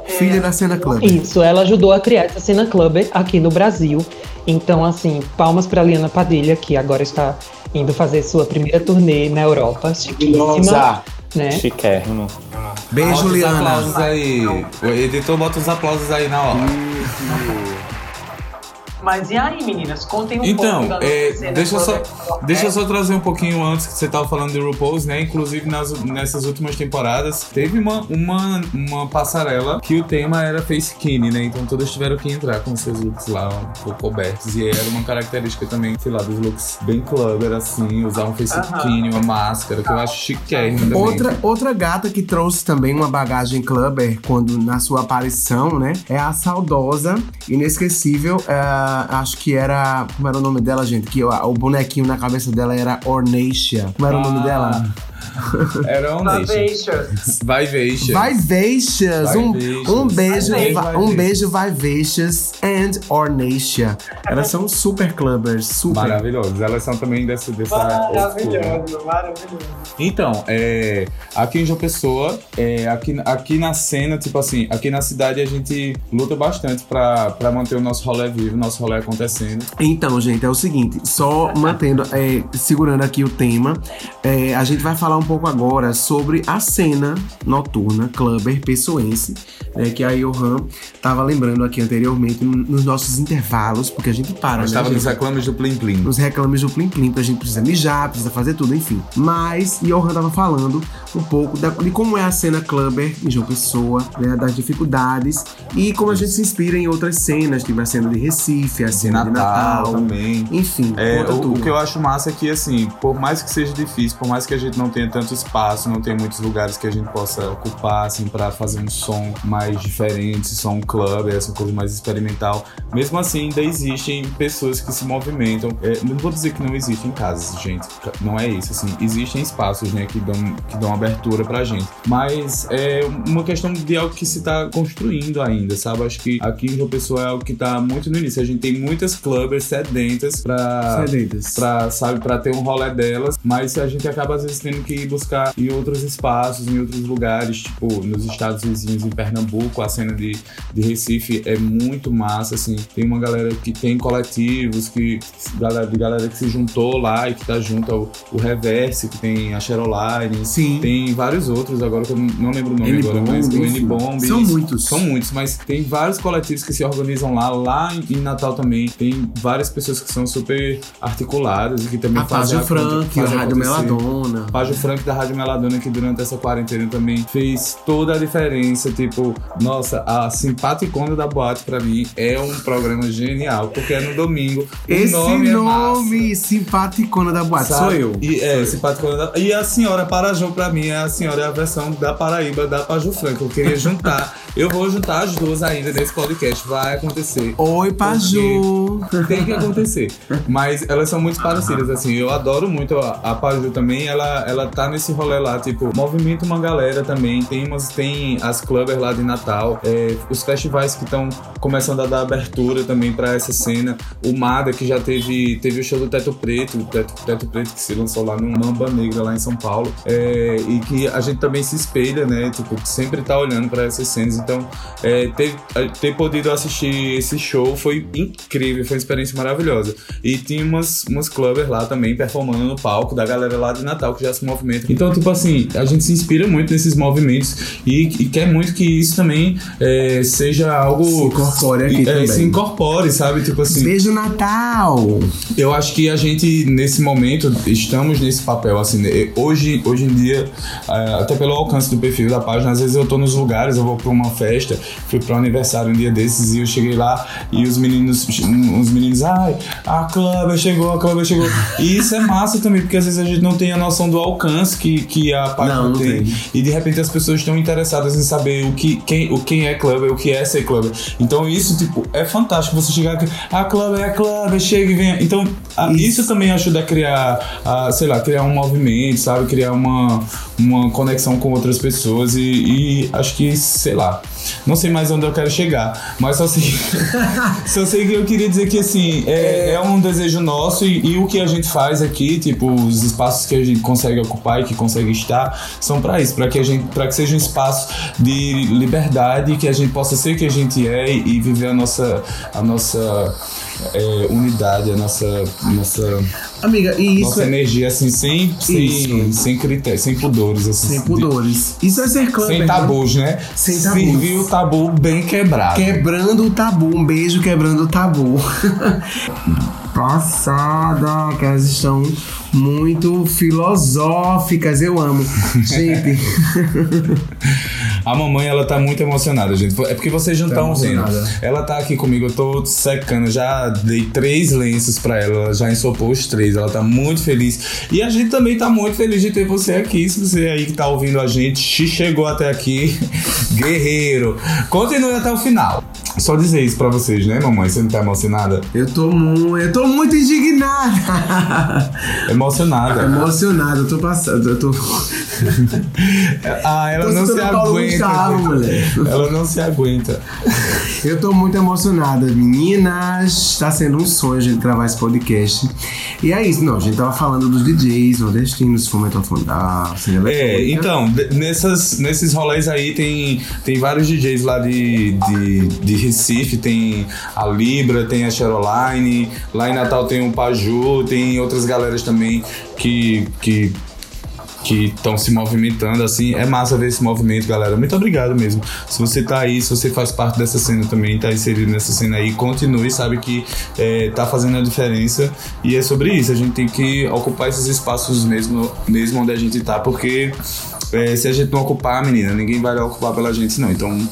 Filha da cena club. Isso, ela ajudou a criar essa cena clubber aqui no Brasil. Então, assim, palmas para Liana Padilha, que agora está indo fazer sua primeira turnê na Europa. Chiquíssima, Nossa. né? Chiquérrimo. Beijo, Bota os Liana. aplausos aí. O editor bota os aplausos aí na hora. Mas e aí, meninas? Contem um Então, pouco é, deixa, eu só, clubber. deixa eu só trazer um pouquinho antes que você tava falando de RuPaul's, né? Inclusive nas, nessas últimas temporadas, teve uma, uma, uma passarela que o tema era face skinny, né? Então todas tiveram que entrar com seus looks lá um pouco cobertos. E era uma característica também, sei lá, dos looks bem clubber, assim, usar um face skinny, uma máscara, que eu acho chiquérrimo também. Outra, outra gata que trouxe também uma bagagem clubber quando na sua aparição, né? É a saudosa, inesquecível. Acho que era. Como era o nome dela, gente? Que o, o bonequinho na cabeça dela era Ornacia. Como era o nome Ah, dela? Era um. Vivacious. Vivacious. Vivacious. Um, um beijo, Vivacious. va- um beijo Vivacious and Ornacia. Elas são super clubbers, super. Maravilhosos. Elas são também dessa. dessa? Maravilhoso, maravilhoso. Então, é, aqui em João Pessoa, é, aqui, aqui na cena, tipo assim, aqui na cidade a gente luta bastante pra, pra manter o nosso rolê vivo, o nosso rolê acontecendo. Então, gente, é o seguinte, só mantendo, é, segurando aqui o tema, é, a gente vai falar um pouco agora sobre a cena noturna clubber pessoense, né, que a Johan tava lembrando aqui anteriormente no- nos nossos intervalos, porque a gente para, Nós né, estávamos gente? nos reclames do Plim Plim. nos reclames do Plim Plim, porque a gente precisa mijar, precisa fazer tudo, enfim. Mas Johan tava falando um pouco da- de como é a cena clubber em João Pessoa, né, das dificuldades e como a gente se inspira em outras cenas, tipo a cena de Recife, a De cena de Natal, Natal, também. enfim, É, o, o que eu acho massa é que, assim, por mais que seja difícil, por mais que a gente não tenha tanto espaço, não tenha muitos lugares que a gente possa ocupar, assim, pra fazer um som mais diferente, som club, essa coisa mais experimental, mesmo assim, ainda existem pessoas que se movimentam. É, não vou dizer que não existem casas, gente, não é isso, assim, existem espaços, né, que dão, que dão abertura pra gente, mas é uma questão de algo que se tá construindo ainda, sabe? Acho que aqui em João Pessoa é algo que tá muito no início. A gente tem muitas clubbers sedentas pra Sedentas. pra, sabe, pra ter um rolê delas, mas a gente acaba às vezes tendo que ir buscar em outros espaços, em outros lugares, tipo nos estados vizinhos, em Pernambuco, a cena de, de Recife é muito massa, assim, tem uma galera que tem coletivos, que galera, de galera que se juntou lá e que tá junto ao o Reverse, que tem a Cheroline, Sim. tem vários outros, agora que eu não lembro o nome agora, mas o. N-Bomb. São muitos. São muitos, mas tem vários coletivos que se organizam lá. Lá em, em Natal também tem várias pessoas que são super articuladas e que também A fazem Frank, a fazem Rádio. Meladona. Págio Frank da Rádio Meladona, que durante essa quarentena também fez toda a diferença. Tipo, nossa, a Simpaticona da Boate pra mim é um programa genial, porque é no domingo. O Esse nome, nome, é simpaticona da boate, Sabe? sou eu. E, é, Simpaticona da... e a senhora Parajô, pra mim, é a senhora é a versão da Paraíba da Paju Franca. Eu queria juntar. eu vou juntar as duas ainda nesse podcast. Vai acontecer. Oi, Paju. Tem que acontecer. Mas elas são muito parecidas, assim. Eu adoro muito a, a Paju também. Ela, ela tá nesse rolê lá, tipo, movimenta uma galera também. Tem, umas, tem as clubbers lá de Natal. é, os festivais que estão começando a dar abertura também pra essa cena. O Mada, que já teve, teve o show do Teto Preto. O Teto, Teto Preto que se lançou lá no Mamba Negra, lá em São Paulo. É, e que a gente também se espelha, né? Tipo, sempre tá olhando pra essas cenas. Então, é, ter, ter podido assistir esse show foi incrível, foi uma experiência maravilhosa. E tinha umas, umas clubbers lá também performando no palco, da galera lá de Natal que já se movimenta. Então, tipo assim, a gente se inspira muito nesses movimentos e, e quer muito que isso também é, seja algo. Se incorpore aqui é, também. Se incorpore, sabe? Tipo assim. Beijo Natal. Eu acho que a gente, nesse momento, estamos nesse papel, assim, né? hoje, hoje em dia, eh, até pelo alcance do perfil da página, às vezes eu tô nos lugares, eu vou pra uma festa, fui pra um aniversário um dia desses e eu cheguei lá e os meninos, os meninos, ai, a Clubber chegou, a Clubber chegou. E isso é massa também, porque às vezes a gente não tem a noção do alcance que, que a página Não, tem. E de repente as pessoas estão interessadas em saber o que, quem, o quem é Clubber, o que é ser Clubber. Então isso, tipo, é fantástico você chegar aqui, a Clubber é a Clubber, chega e vem. Então, a- Isso. isso. também ajuda a criar, a, sei lá, criar um movimento, sabe? Criar uma, uma conexão com outras pessoas e, e acho que, sei lá, Não sei mais onde eu quero chegar, mas só sei, só sei que eu queria dizer que assim é, é um desejo nosso e, e o que a gente faz aqui, tipo os espaços que a gente consegue ocupar e que consegue estar, são para isso, para que a gente, para que seja um espaço de liberdade, que a gente possa ser que a gente é e, e viver a nossa, a nossa é, unidade, a nossa, nossa, Amiga, e isso nossa é energia assim sem, sem, sem critérios, sem pudores, assim, sem de- pudores. Isso é ser clubber. sem né? tabus, né? Sem tabus. Serviu o tabu bem quebrado. Quebrando o tabu, um beijo quebrando o tabu. Passada, que elas estão muito filosóficas, eu amo. Gente, A mamãe, ela tá muito emocionada, gente. É porque vocês não Tá estão vendo. emocionada. Ela tá aqui comigo, eu tô secando. Já dei três lenços pra ela, ela já ensopou os três. Ela tá muito feliz. E a gente também tá muito feliz de ter você aqui. Se você aí que tá ouvindo a gente, chegou até aqui, guerreiro. Continue até o final. Só dizer isso pra vocês, né, mamãe? Você não tá emocionada? eu tô muito, eu tô muito indignada. Emocionada. Emocionada, eu tô passando, eu tô. Ah, ela Tô não se aguenta. Gustavo. Ela não se aguenta. Eu tô muito emocionada, meninas. Tá sendo um sonho a gente gravar esse podcast. E é isso, não, a gente tava falando dos DJs nordestinos, fomento a fundar, É, então, nessas, nesses rolês aí tem, tem vários DJs lá de, de, de Recife, tem a Libra, tem a Cheroline, lá em Natal tem o Paju, tem outras galeras também que. que que estão se movimentando, assim, é massa ver esse movimento, galera. Muito obrigado mesmo. Se você tá aí, se você faz parte dessa cena também, tá inserido nessa cena aí, continue, sabe que é, tá fazendo a diferença. E é sobre isso, a gente tem que ocupar esses espaços mesmo, mesmo onde a gente tá, porque é, se a gente não ocupar, menina, ninguém vai ocupar pela gente, não. Então,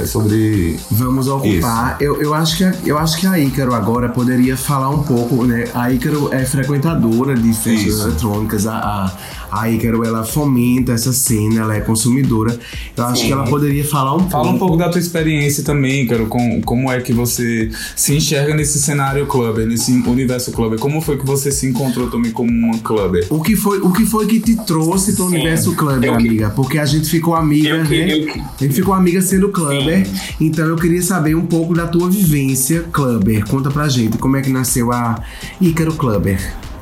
é sobre. Vamos ocupar. Eu, eu, acho que a, eu acho que a Ícaro agora poderia falar um pouco, né? A Ícaro é frequentadora de festas eletrônicas. A, a, a Ícaro, ela fomenta essa cena, ela é consumidora. Eu acho que ela poderia falar um Fala um pouco. pouco da tua experiência também, cara, com, como é que você se enxerga nesse cenário clubber, nesse universo clubber. Como foi que você se encontrou também como uma clubber? O que, foi, o que foi que te trouxe pro universo clubber, Eu- amiga? Porque a gente ficou amiga, Eu que- né? eu que- A gente ficou amiga sendo clubber. Então eu queria saber um pouco da tua vivência clubber. Conta pra gente como é que nasceu a Ícaro Clubber.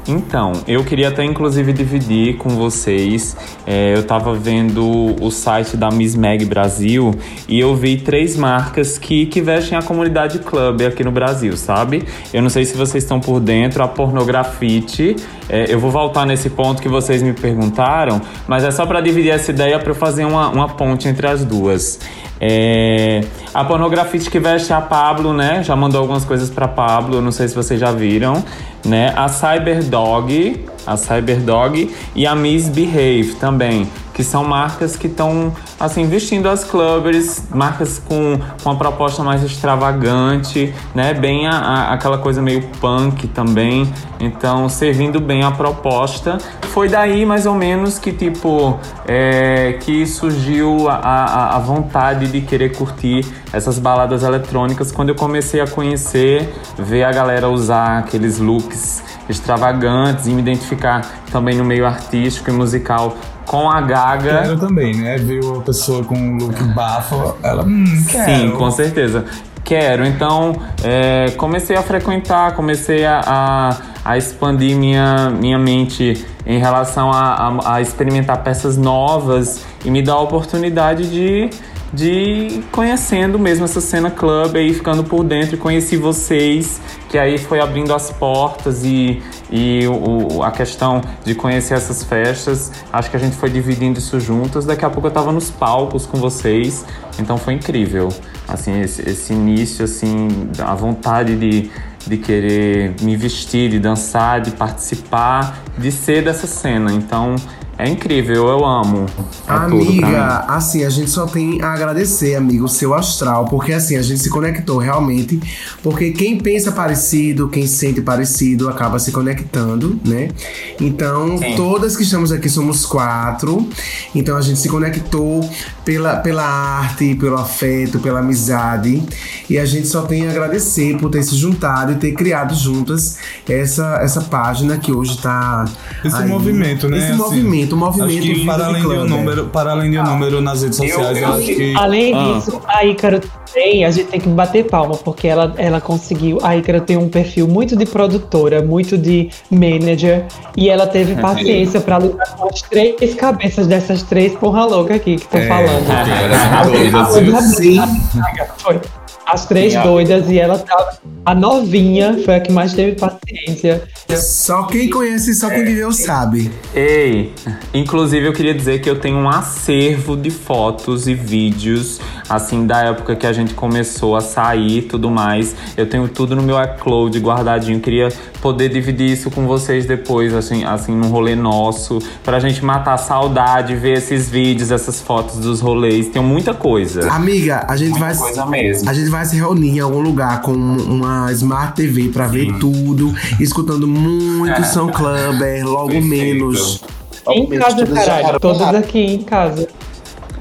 Então, eu queria até inclusive dividir com vocês. é, eu tava vendo o site da Miss Mag Brasil e eu vi três marcas que, que vestem a comunidade club aqui no Brasil, sabe? Eu não sei se vocês estão por dentro, a Pornografite. É, eu vou voltar nesse ponto que vocês me perguntaram, mas é só para dividir essa ideia para eu fazer uma, uma ponte entre as duas. É, a Pornografite que veste a Pablo, né? Já mandou algumas coisas para Pablo, não sei se vocês já viram, né? A Cyberdog, a Cyberdog e a Miss Behave também, que são marcas que estão assim vestindo as clubbers, marcas com, com uma proposta mais extravagante, né? Bem a, a- aquela coisa meio punk também. Então, servindo bem a proposta. Foi daí mais ou menos que tipo é, que surgiu a, a, a vontade de querer curtir essas baladas eletrônicas quando eu comecei a conhecer, ver a galera usar aqueles looks extravagantes e me identificar também no meio artístico e musical com a Gaga. Quero também, né? Viu a pessoa com um look bafo, ela. Hum, quero. Sim, com certeza. Quero. Então, é, comecei a frequentar, comecei a, a, a expandir minha, minha mente em relação a, a, a experimentar peças novas e me dar a oportunidade de, de ir conhecendo mesmo essa cena club aí, ficando por dentro. E conheci vocês, que aí foi abrindo as portas e, e o, a questão de conhecer essas festas. Acho que a gente foi dividindo isso juntas. Daqui a pouco eu tava nos palcos com vocês. Então foi incrível. Assim, esse, esse início, assim, a vontade de, de querer me vestir, de dançar, de participar, de ser dessa cena. Então é incrível, eu amo. É. Amiga, assim, a gente só tem a agradecer, amigo, o seu astral, porque assim, a gente se conectou realmente, porque quem pensa parecido, quem sente parecido, acaba se conectando, né? Então, todas que estamos aqui somos quatro, então a gente se conectou pela, pela arte, pelo afeto, pela amizade, e a gente só tem a agradecer por ter se juntado e ter criado juntas essa, essa página que hoje tá. Esse aí. movimento, né, Esse assim. movimento movimento, o Acho movimento que Vida para além, de um Clubber. número, para além de um número nas redes sociais, eu, acho que. Além Ah. disso, a Ícaro também, a gente tem que bater palma, porque ela, ela conseguiu. A Ícaro tem um perfil muito de produtora, muito de manager, e ela teve paciência pra lidar com as três cabeças dessas três porra louca aqui que estão É, falando. Doidas, Foi viu? da Sim. Foi. As três doidas e ela tava. A novinha foi a que mais teve paciência. Só quem conhece, só quem viveu sabe. Ei, inclusive eu queria dizer que eu tenho um acervo de fotos e vídeos, assim, da época que a gente começou a sair e tudo mais. Eu tenho tudo no meu iCloud guardadinho. Queria poder dividir isso com vocês depois, assim, assim, num rolê nosso, pra gente matar a saudade, ver esses vídeos, essas fotos dos rolês. Tem muita coisa. Amiga, a gente Muita vai. coisa mesmo. A gente vai se reunir em algum lugar com uma Smart TV pra ver tudo, escutando muito São Clubber, logo Perfeito. menos. em casa, todas já caralho. erradas. aqui em casa.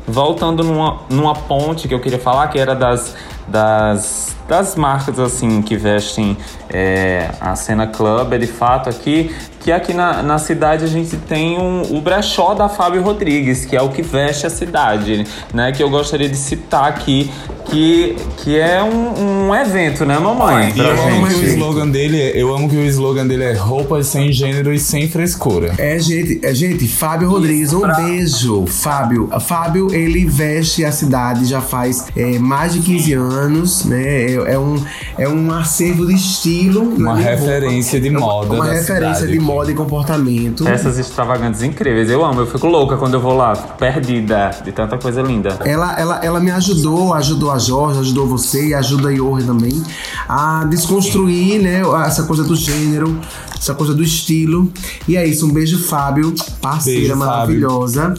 Voltando numa, numa ponte que eu queria falar, que era das, das, das marcas assim que vestem é, a cena club, de fato, aqui, que aqui na, na cidade a gente tem um, o brechó da Fábio Rodrigues, que é o que veste a cidade, né? Que eu gostaria de citar aqui, que, que é um, um evento, né, mamãe? E Pra eu amo que o gente. slogan dele, é- eu amo que o slogan dele é roupas sem gênero e sem frescura. É, gente, é, gente, Fábio Rodrigues, um beijo. Fábio, Fábio, ele veste a cidade já faz é, mais de 15 anos, né? É, é um, é um acervo de estilo. Uma referência de É uma- moda Uma da referência cidade de aqui. moda e comportamento. Essas extravagantes incríveis, eu amo, eu fico louca quando eu vou lá, perdida de tanta coisa linda. Ela, ela, ela me ajudou, ajudou a Jorge, ajudou você e ajuda a Iorre também a desconstruir, né, essa coisa do gênero, essa coisa do estilo. E é isso, um beijo, Fábio, parceira Beijo, Fábio. maravilhosa.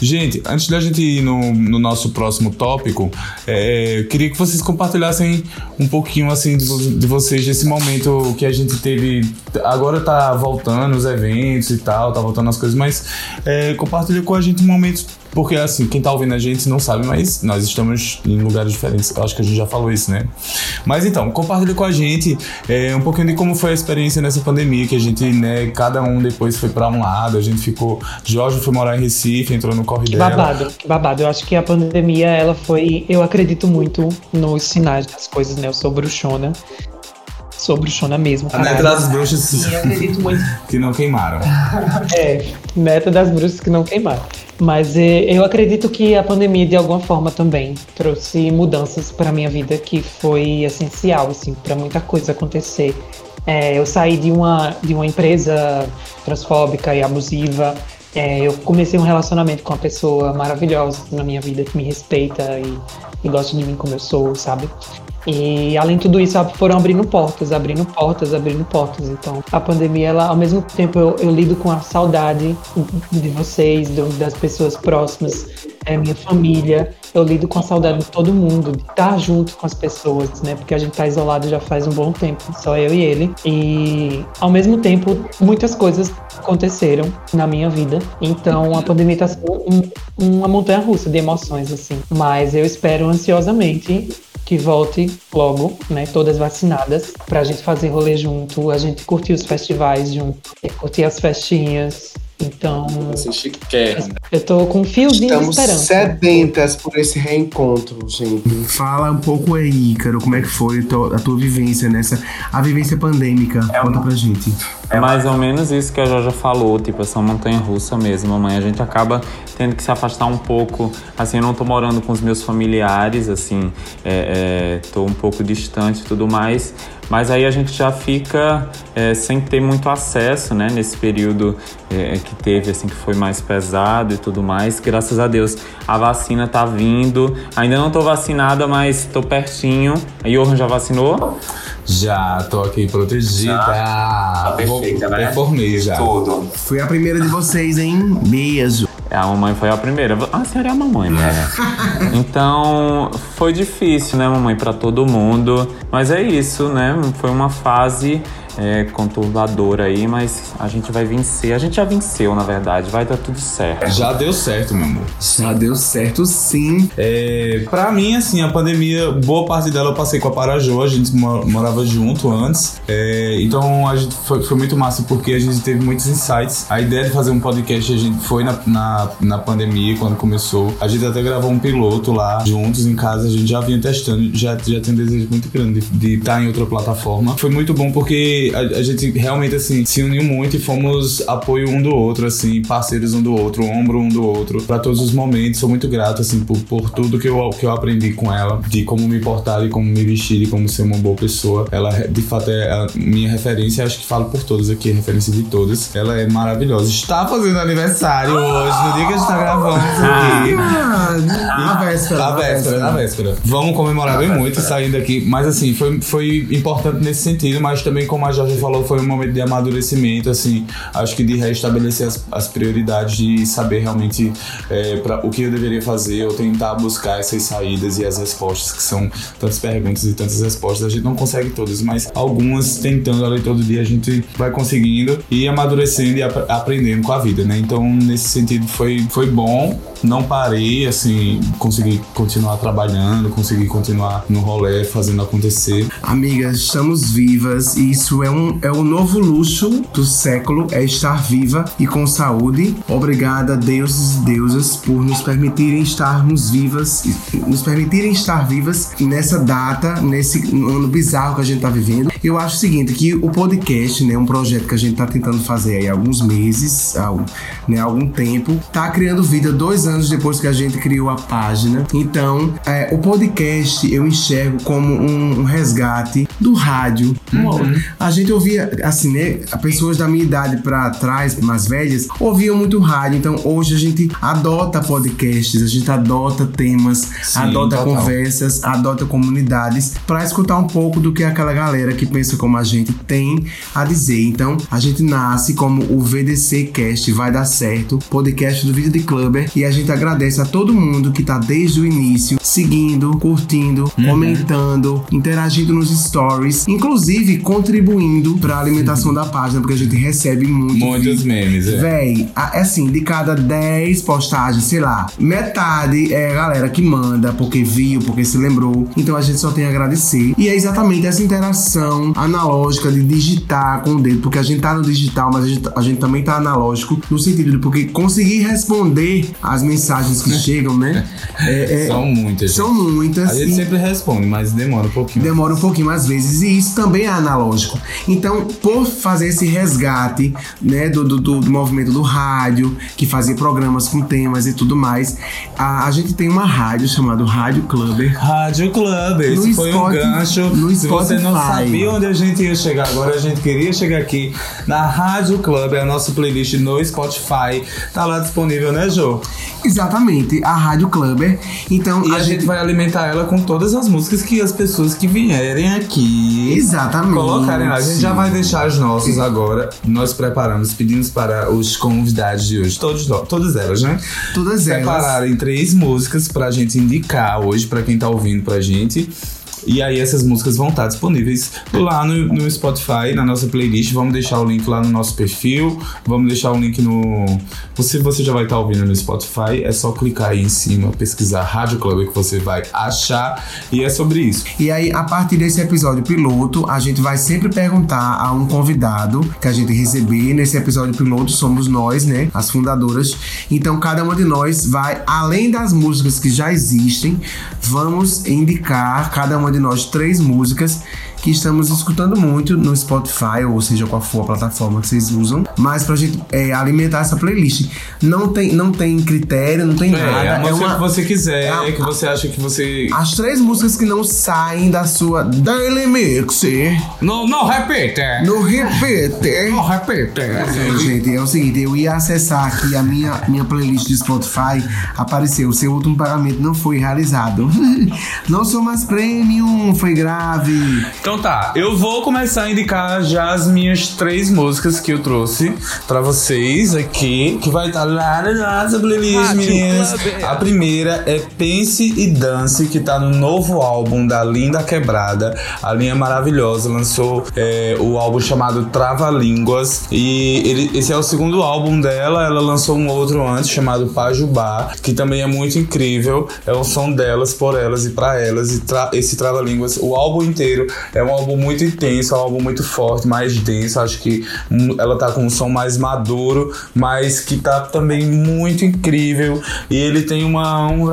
Gente, antes da gente ir no, no nosso próximo tópico, é, eu queria que vocês compartilhassem um pouquinho assim de, de vocês desse momento que a gente teve. Agora tá voltando os eventos e tal, tá voltando as coisas, mas é, compartilha com a gente momentos. Porque assim, quem tá ouvindo a gente não sabe, mas nós estamos em lugares diferentes. Eu acho que a gente já falou isso, né? Mas então, compartilha com a gente é, um pouquinho de como foi a experiência nessa pandemia, que a gente, né, cada um depois foi pra um lado, a gente ficou. Jorge foi morar em Recife, entrou no corre dela. babado, babado. Eu acho que a pandemia, ela foi. Eu acredito muito nos sinais das coisas, né? Eu sou bruxona. Sou bruxona mesmo. A neta caralho. das bruxas E eu acredito muito. que não queimaram. É, meta das bruxas que não queimaram. Mas é, eu acredito que a pandemia, de alguma forma, também trouxe mudanças para minha vida que foi essencial, assim, para muita coisa acontecer. É, eu saí de uma, de uma empresa transfóbica e abusiva. É, eu comecei um relacionamento com uma pessoa maravilhosa na minha vida que me respeita e, e gosta de mim como eu sou, sabe? E além de tudo isso, foram abrindo portas, abrindo portas, abrindo portas. Então, a pandemia, ela, ao mesmo tempo, eu, eu lido com a saudade de vocês, do- das pessoas próximas, é, minha família. Eu lido com a saudade de todo mundo, de estar junto com as pessoas, né? Porque a gente tá isolado já faz um bom tempo, só eu e ele. E, ao mesmo tempo, muitas coisas aconteceram na minha vida. Então, a pandemia tá sendo um- uma montanha russa de emoções, assim. Mas eu espero ansiosamente que volte logo, né? Todas vacinadas, pra gente fazer rolê junto, a gente curtir os festivais junto, curtir as festinhas. Então, Você chiquérrimo. eu tô com um fiozinho de Estamos esperança. sedentas por esse reencontro, gente. Fala um pouco aí, Ícaro, como é que foi a tua vivência nessa. A vivência pandêmica. Conta pra gente. É mais ou menos isso que a Joja falou, tipo, essa montanha russa mesmo, mamãe. A gente acaba tendo que se afastar um pouco. Assim, eu não tô morando com os meus familiares, assim, é, é, tô um pouco distante e tudo mais. Mas aí a gente já fica é, sem ter muito acesso, né, nesse período é, que teve, assim, que foi mais pesado e tudo mais. Graças a Deus, a vacina tá vindo. Ainda não tô vacinada, mas tô pertinho. A Johan já vacinou? Já, tô aqui protegida. Tá perfeita, Vou- né? Reformei já. Tudo. Fui a primeira de vocês, hein? Beijo. A mamãe foi a primeira. A senhora é a mamãe, né? Então, foi difícil, né, mamãe, pra todo mundo. Mas é isso, né? Foi uma fase é, conturbadora aí, mas a gente vai vencer. A gente já venceu, na verdade, vai dar tudo certo. Já deu certo, meu amor. Já deu certo sim. É, pra mim, assim, a pandemia, boa parte dela eu passei com a Parajô, a gente mo- morava junto antes. É, então a gente foi, foi muito massa porque a gente teve muitos insights. A ideia de fazer um podcast a gente foi na, na, na pandemia, quando começou. A gente até gravou um piloto lá juntos em casa, a gente já vinha testando, já, já tem um desejo muito grande de estar em outra plataforma. Foi muito bom porque a, a gente realmente, assim, se uniu muito e fomos apoio um do outro, assim, parceiros um do outro, ombro um do outro, pra todos os momentos. Sou muito grato, assim, por, por tudo que eu, que eu aprendi com ela, de como me portar, de como me vestir, de como ser uma boa pessoa. Ela, de fato, é a minha referência, acho que falo por todas aqui, referência de todas. Ela é maravilhosa. Está fazendo aniversário hoje, no dia que a gente tá gravando isso aqui. Ah, na véspera. Na véspera, na véspera. Vamos comemorar bem muito saindo aqui. Mas assim, foi, foi importante nesse sentido, mas também, como a Jorge falou, foi um momento de amadurecimento, assim, acho que de restabelecer as, as prioridades, de saber realmente é, pra, o que eu deveria fazer, ou tentar buscar essas saídas e as respostas, que são tantas perguntas e tantas respostas. A gente não consegue todas, mas algumas tentando ali todo dia a gente vai conseguindo e amadurecendo e ap- aprendendo com a vida, né? Então, nesse sentido, foi, foi bom. Não parei, assim, consegui continuar trabalhando, consegui continuar no rolê, fazendo acontecer. Amigas, estamos vivas e isso é um é o novo luxo do século, é estar viva e com saúde. Obrigada, deuses e deusas, por nos permitirem estarmos vivas, nos permitirem estar vivas nessa data, nesse ano bizarro que a gente tá vivendo. Eu acho o seguinte, que o podcast, né, um projeto que a gente tá tentando fazer aí há alguns meses, há, um- né, há algum tempo, tá criando vida dois anos depois que a gente criou a página. Então, é, o podcast eu enxergo como um, um resgate do rádio. A gente ouvia, assim, né? Pessoas da minha idade pra trás, mais velhas, ouviam muito rádio. Então, hoje a gente adota podcasts, a gente adota temas, Sim, adota total. conversas, adota comunidades pra escutar um pouco do que aquela galera que pensa como a gente tem a dizer. Então, a gente nasce como o VDC Cast vai dar certo, podcast do Vídeo de Clubber, e a gente agradece a todo mundo que tá desde o início seguindo, curtindo, comentando, interagindo nos stories, inclusive contribuindo pra alimentação da página, porque a gente recebe muito Muitos memes, é. Véi, a- é assim, de cada 10 postagens, sei lá, metade é a galera que manda porque viu, porque se lembrou. Então a gente só tem a agradecer. E é exatamente essa interação analógica de digitar com o dedo, porque a gente tá no digital, mas a gente, a gente também tá analógico, no sentido de porque conseguir responder as mensagens que chegam, né? É- é- São muitas. são muitas. A gente sempre responde, mas demora um pouquinho. demora um pouquinho mais vezes e isso também é analógico. Então, por fazer esse resgate, né, do, do, do- movimento do rádio, que fazia programas com temas e tudo mais, a, a gente tem uma rádio chamada Rádio Clubber. Rádio Club, esse No foi um Spotify- gancho. no Se você não sabia onde a gente ia chegar agora, a gente queria chegar aqui na Rádio Club, é a nossa playlist no Spotify. Tá lá disponível, né, Jô? Exatamente, a Rádio Clubber. Então, E a, gente vai alimentar ela com todas as músicas que as pessoas que vierem aqui Exatamente. colocarem lá. A gente já vai deixar as nossas agora. Nós preparamos, pedimos para os convidados de hoje, todos, todas elas, né? Todas elas. Separarem três músicas pra gente indicar hoje, pra quem tá ouvindo pra gente. E aí essas músicas vão estar disponíveis lá no, no Spotify, na nossa playlist. Vamos deixar o link lá no nosso perfil. Vamos deixar o link no. Se você já vai estar ouvindo no Spotify, é só clicar aí em cima, pesquisar Rádio Club que você vai achar. E é sobre isso. E aí, a partir desse episódio piloto, a gente vai sempre perguntar a um convidado que a gente receber. Nesse episódio piloto, somos nós, né? As fundadoras. Então, cada uma de nós vai, além das músicas que já existem, vamos indicar, cada uma de nós, três músicas que estamos escutando muito no Spotify, ou seja, qual for a plataforma que vocês usam, mas pra gente é, alimentar essa playlist. Não tem, não tem critério, não tem É, nada. a música que você quiser, é a- que você acha que você. as três músicas que não saem da sua Daily Mix Não, não repita! no repeat. Não repita! É, gente, é o seguinte, eu ia acessar aqui a minha, minha playlist de Spotify, apareceu, seu último pagamento não foi realizado. não sou mais premium, foi grave. Então tá, eu vou começar a indicar já as minhas três músicas que eu trouxe pra vocês aqui, que vai estar lá na nossa playlist, Rádio meninas. Club. A primeira é Pense e Dance, que tá no novo álbum da Linda Quebrada. A linha é maravilhosa, lançou é, o álbum chamado Trava Línguas. E ele- esse é o segundo álbum dela. Ela lançou um outro antes chamado Pajubá, que também é muito incrível. É o som delas, por elas e pra elas. E tra- esse Trava Línguas, o álbum inteiro é um álbum muito intenso, é um álbum muito forte, mais denso. Acho que ela tá com um som mais maduro, mas que tá também muito incrível. E ele tem uma um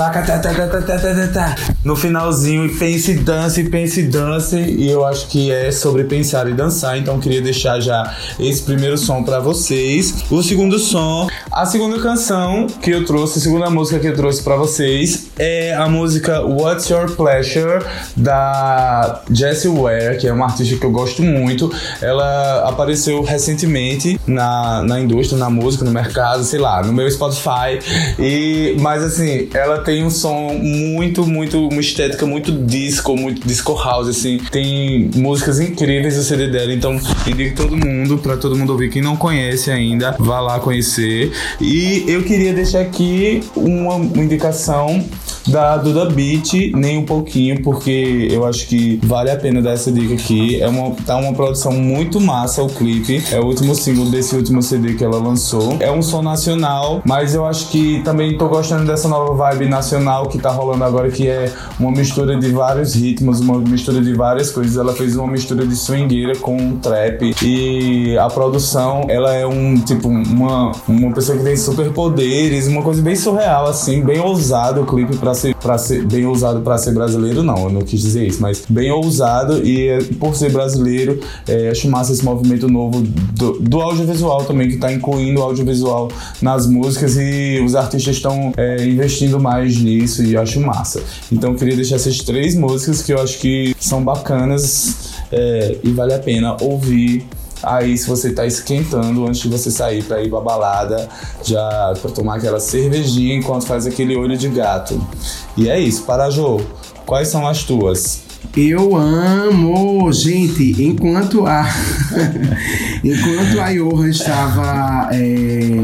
no finalzinho e pense dance, pense dance. E eu acho que é sobre pensar e dançar. Então queria deixar já esse primeiro som pra vocês. O segundo som, a segunda canção que eu trouxe, a segunda música que eu trouxe pra vocês é a música What's Your Pleasure da Jessie Ware, que é uma artista que eu gosto muito. Ela apareceu recentemente na, na indústria, na música, no mercado, sei lá, no meu Spotify. E, mas assim, ela tem um som muito, muito, uma estética muito disco, muito disco house, assim. Tem músicas incríveis no CD dela, então indico todo mundo, pra todo mundo ouvir. Quem não conhece ainda, vá lá conhecer. E eu queria deixar aqui uma indicação da Duda Beat, nem um pouquinho, porque eu acho que vale a pena dar essa dica aqui. É uma, tá uma produção muito massa o clipe. É o último single desse último CD que ela lançou. É um som nacional, mas eu acho que também tô gostando dessa nova vibe nacional que tá rolando agora, que é uma mistura de vários ritmos, uma mistura de várias coisas. Ela fez uma mistura de swingueira com trap e a produção, ela é um tipo uma, uma pessoa que tem superpoderes, uma coisa bem surreal assim, bem ousado o clipe pra ser para ser bem ousado pra ser brasileiro, não, eu não quis dizer isso, mas bem ousado e por ser brasileiro, é, acho massa esse movimento novo do, do audiovisual também, que tá incluindo o audiovisual nas músicas e os artistas estão é, investindo mais nisso e eu acho massa. Então eu queria deixar essas três músicas que eu acho que são bacanas é, e vale a pena ouvir Aí, se você tá esquentando antes de você sair pra ir pra balada, já pra tomar aquela cervejinha enquanto faz aquele olho de gato. E é isso, Parajô. Quais são as tuas? Eu amo, gente, enquanto a enquanto a Johan estava é,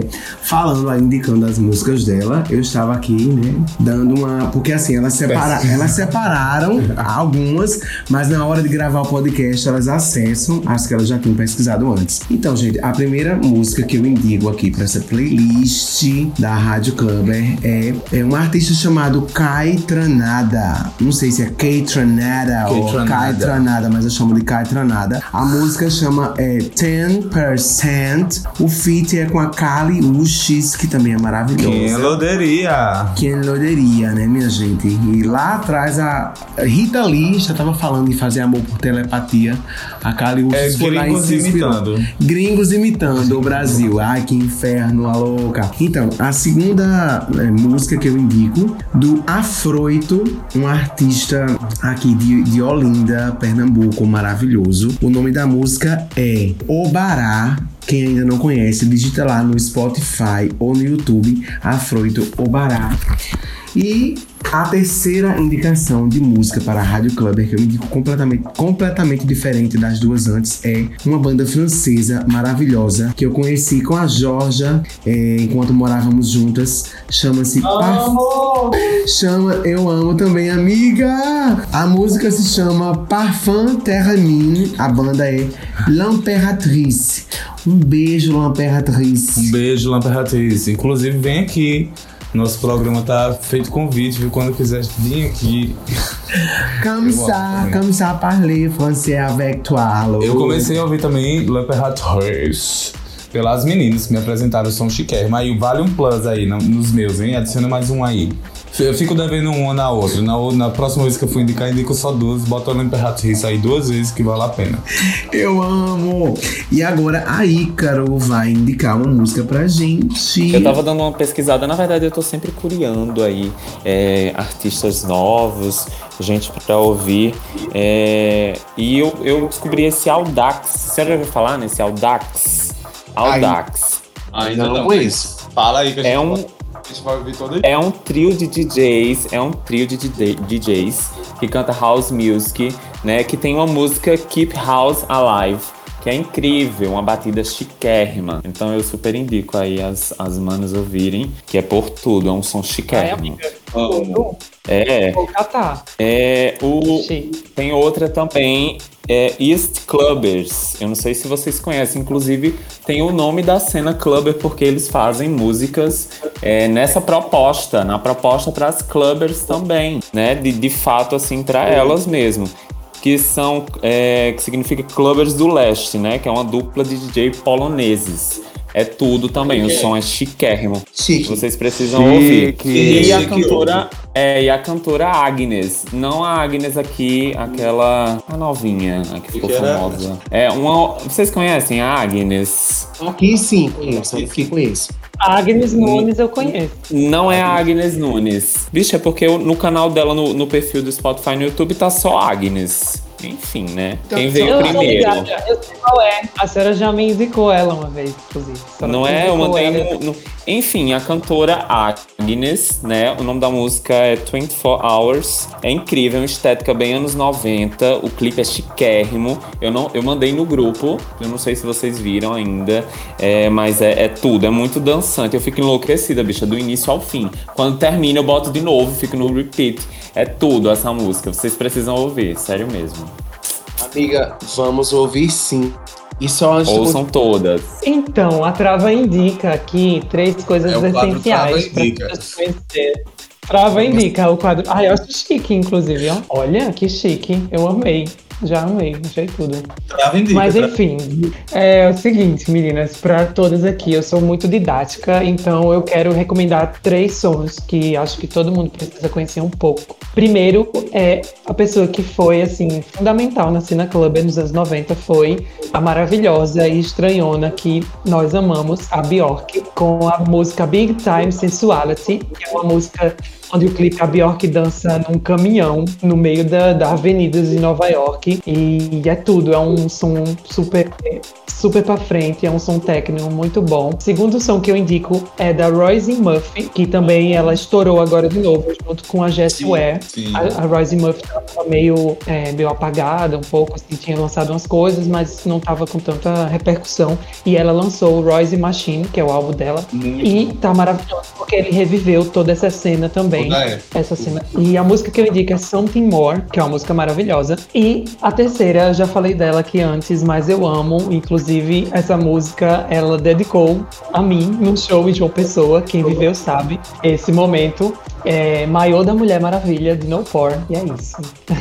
falando, aí, indicando as músicas dela, eu estava aqui, né, dando uma, porque assim elas, separa, elas separaram algumas, mas na hora de gravar o podcast elas acessam as que elas já tinham pesquisado antes. Então, gente, a primeira música que eu indico aqui para essa playlist da Rádio Clubber é, é um artista chamado Kai Tranada. Não sei se é Kai Tranada ou Tranada. Kai Tranada, mas eu chamo de Kai Tranada. A música chama é, 10%. O feat é com a Kali Uchis, que também é Quem maravilhosa. loderia? Quem loderia, né, minha gente? E lá atrás a Rita Lee já tava falando em fazer amor por telepatia. A Kali É, foi lá e gringos se imitando. Gringos imitando o Brasil. Ai, que inferno, a louca. Então, a segunda né, música que eu indico, do Afroito, um artista aqui de, de Olinda, Pernambuco, maravilhoso. O nome da música é Obará. Quem ainda não conhece, digita lá no Spotify ou no YouTube, Afroito Obará. E a terceira indicação de música para a Rádio Clubber, que eu indico completamente, completamente diferente das duas antes, é uma banda francesa maravilhosa que eu conheci com a Georgia é, enquanto morávamos juntas. Chama-se Parf- Chama Eu Amo também, amiga! A música se chama Parfum Terra Mine. A banda é L'Imperatrice. Um beijo, L'Imperatrice. Um beijo, Lamperatriz. Inclusive, vem aqui. Nosso programa tá feito convite, viu? Quando quiser vir aqui. Comme ça, também. comme ça parler français avec toi. Eu comecei a ouvir também Lamperatriz. Pelas meninas que me apresentaram o som chiquérrimo. Aí vale um plus aí no- nos meus, hein? Adiciona mais um aí. Eu fico devendo uma na outra. Na, na próxima vez que eu for indicar, indico só duas. Bota o Lamperatriz aí duas vezes que vale a pena. Eu amo! E agora a Ícaro vai indicar uma música pra gente. Eu tava dando uma pesquisada, na verdade eu tô sempre curiando aí é, artistas novos, gente pra ouvir. é, e eu, eu descobri esse Audax. Você já ouviu falar nesse Audax? Audax. Ainda Não não. conheço. Fala aí que a gente, É um, a gente vai ouvir todo é um trio de DJs, é um trio de DJ DJs que canta house music, né? Que tem uma música Keep House Alive que é incrível, uma batida chiquérrima. Então eu super indico aí as, as manas ouvirem, que é por tudo, é um som chiquérrimo. É, Vou catar. é o tem outra também, é East Clubbers. Eu não sei se vocês conhecem, inclusive tem o nome da cena clubber porque eles fazem músicas é, nessa proposta, na proposta para as clubbers também, né? De, de fato, assim, para elas mesmo. Que são, é, que significa Clubbers do Leste, né? Que é uma dupla de DJ poloneses. É tudo também, o som é chiquérrimo. Chique. Vocês precisam Chique. ouvir. E a cantora, é, e a cantora Agnes. Não a Agnes aqui, aquela a novinha, a que ficou famosa. É, uma. Vocês conhecem a Agnes? Aqui sim, conheço. Aqui conheço. Agnes Nunes eu conheço. Não é a Agnes Nunes. Bicho, é porque no canal dela, no, no perfil do Spotify no YouTube, tá só Agnes. Enfim, né? Então, Quem veio primeiro? eu sei qual é. A senhora já me indicou ela uma vez, inclusive. Não é? Eu mandei no, no- Enfim, a cantora Agnes, né? O nome da música é 24 Hours. É incrível, uma estética bem anos 90. O clipe é chiquérrimo. Eu, não, eu mandei no grupo, eu não sei se vocês viram ainda, é, mas é, é tudo, é muito dançante. Eu fico enlouquecida, bicha, do início ao fim. Quando termina, eu boto de novo, fico no repeat. É tudo essa música. Vocês precisam ouvir, sério mesmo. Amiga, vamos ouvir sim. E só antes de Ouçam todas. Então, a Trava indica aqui três coisas É essenciais Trava para conhecer. Trava indica o quadro. Ai, eu acho chique, inclusive, ó. Olha, que chique. Eu amei. Já amei, achei tudo. Indica, Mas enfim, é o seguinte, meninas, para todas aqui, eu sou muito didática, então eu quero recomendar três sons que acho que todo mundo precisa conhecer um pouco. Primeiro, é a pessoa que foi assim fundamental na cena club nos anos 90 foi a maravilhosa e estranhona que nós amamos, a Bjork, com a música Big Time Sensuality, que é uma música onde o clipe a Bjork dança num caminhão no meio da, da avenidas de Nova York e é tudo, é um som super super pra frente, é um som técnico muito bom. Segundo som que eu indico é da Royce Murphy, que também ela estourou agora de novo junto com a Jessie Ware. sim. A, a Royce Murphy tava meio, é, meio apagada um pouco, assim, tinha lançado umas coisas, mas não tava com tanta repercussão. E ela lançou o Royce Machine, que é o álbum dela, e tá maravilhoso porque ele reviveu toda essa cena também. É. Essa cena. E a música que eu indico é Something More, que é uma música maravilhosa. E a terceira, eu já falei dela aqui antes, mas eu amo. Inclusive, essa música ela dedicou a mim num show em João Pessoa. Quem viveu sabe. Esse momento é Maiô da Mulher Maravilha, de No Por. E é isso.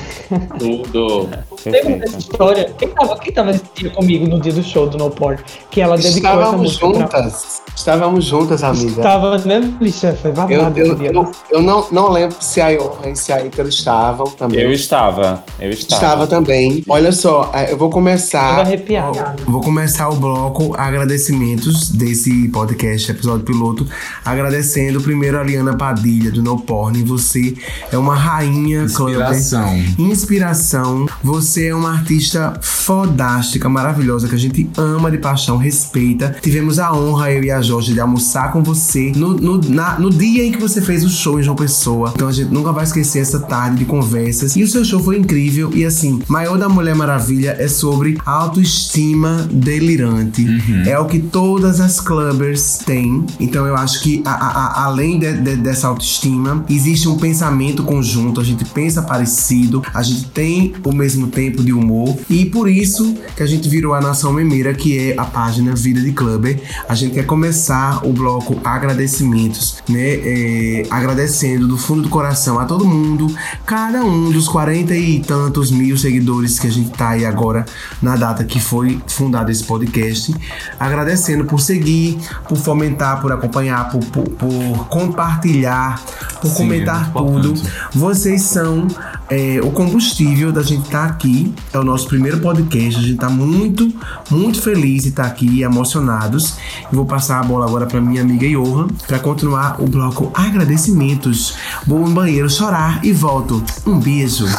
Tudo. Lembra dessa história? Quem tava, quem tava comigo no dia do show do No Por? Que ela dedicou essa Estávamos música pra... juntas. Estávamos juntas, amiga. Tava, né, bicha? Foi Eu, babado eu, dia. eu, eu não, não lembro se a Johan e se a Ícaro estavam também. Eu estava, eu estava. Estava também. Olha só, eh, eu vou começar. arrepiada. Vou começar o bloco agradecimentos desse podcast, episódio piloto, agradecendo primeiro a Liana Padilha, do No Porn. Você é uma rainha. Inspiração. Inspiração. Você é uma artista fodástica, maravilhosa, que a gente ama de paixão, respeita. Tivemos a honra, eu e a Jorge, de almoçar com você no, no, na- no dia em que você fez o show em João Pessoa. Então a gente nunca vai esquecer essa tarde de conversas. E o seu show foi incrível. E assim, Maior da Mulher Maravilha é sobre autoestima delirante. É o que todas as clubbers têm. Então eu acho que, a- a- a- além de- de- dessa autoestima, existe um pensamento conjunto. A gente pensa parecido, a gente tem o mesmo tempo de humor. E por isso que a gente virou a Nação Memeira, que é a página Vida de Clubber. A gente quer começar o bloco agradecimentos, né? É, agradecendo do fundo do coração a todo mundo, cada um dos 40 e tantos mil seguidores que a gente tá aí agora na data que foi fundado esse podcast. Agradecendo por seguir, por fomentar, por acompanhar, por, por- por compartilhar, por Sim, comentar é tudo. Vocês são é, o combustível da gente estar aqui. É o nosso primeiro podcast. A gente tá muito, muito feliz de estar aqui, emocionados. Eu vou passar a bola agora para minha amiga Johan para continuar o bloco agradecimentos. Vou no banheiro chorar e volto. Um beijo.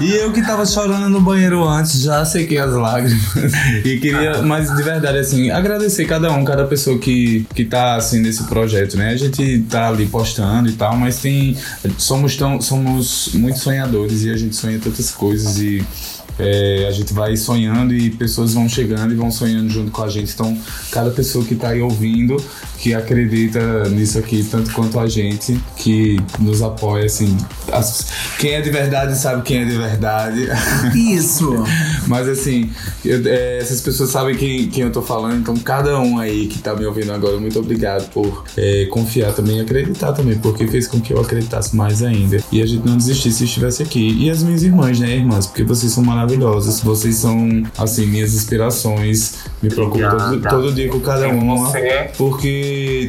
E eu que tava chorando no banheiro antes, já sequei as lágrimas. E queria, mas de verdade, assim, agradecer cada um, cada pessoa que, que tá, assim, nesse projeto, né? A gente tá ali postando e tal, mas tem. Somos tão. Somos muito sonhadores e a gente sonha tantas coisas e é, a gente vai sonhando e pessoas vão chegando e vão sonhando junto com a gente. Então, cada pessoa que está aí ouvindo, que acredita nisso aqui, tanto quanto a gente, que nos apoia, assim. as- quem é de verdade sabe quem é de verdade. Isso. Mas assim, eu- é, essas pessoas sabem quem, quem eu tô falando, então cada um aí que tá me ouvindo agora, muito obrigado por é, confiar também e acreditar também, porque fez com que eu acreditasse mais ainda. E a gente não desistisse se estivesse aqui. E as minhas irmãs, né, irmãs? Porque vocês são maravilhosas, vocês são, assim, minhas inspirações. Me preocupo todo, todo dia com cada uma. você.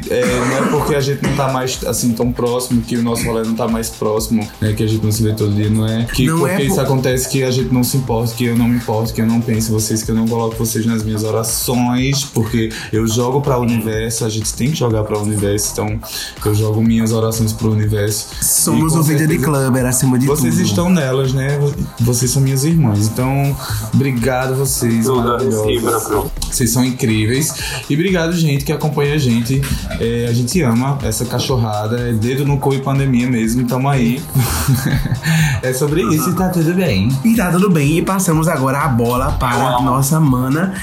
É, não é porque a gente não tá mais assim tão próximo, que o nosso rolê não tá mais próximo, né? Que a gente não se vê todo dia, não é? Que Não porque é por- isso acontece que a gente não se importa, que eu não me importo, que eu não penso em vocês, que eu não coloco vocês nas minhas orações, porque eu jogo para o universo, a gente tem que jogar para o universo, então eu jogo minhas orações pro universo. Somos um vídeo de clubber acima de Vocês tudo. estão nelas, né? Vocês são minhas irmãs. Então, obrigado vocês, maravilhosos. Vocês são incríveis. E obrigado, gente, que acompanha a gente. É, a gente ama essa cachorrada. É dedo no cu e pandemia mesmo. Tamo aí. é sobre isso e tá tudo bem. E tá tudo bem. E passamos agora a bola para a nossa mana.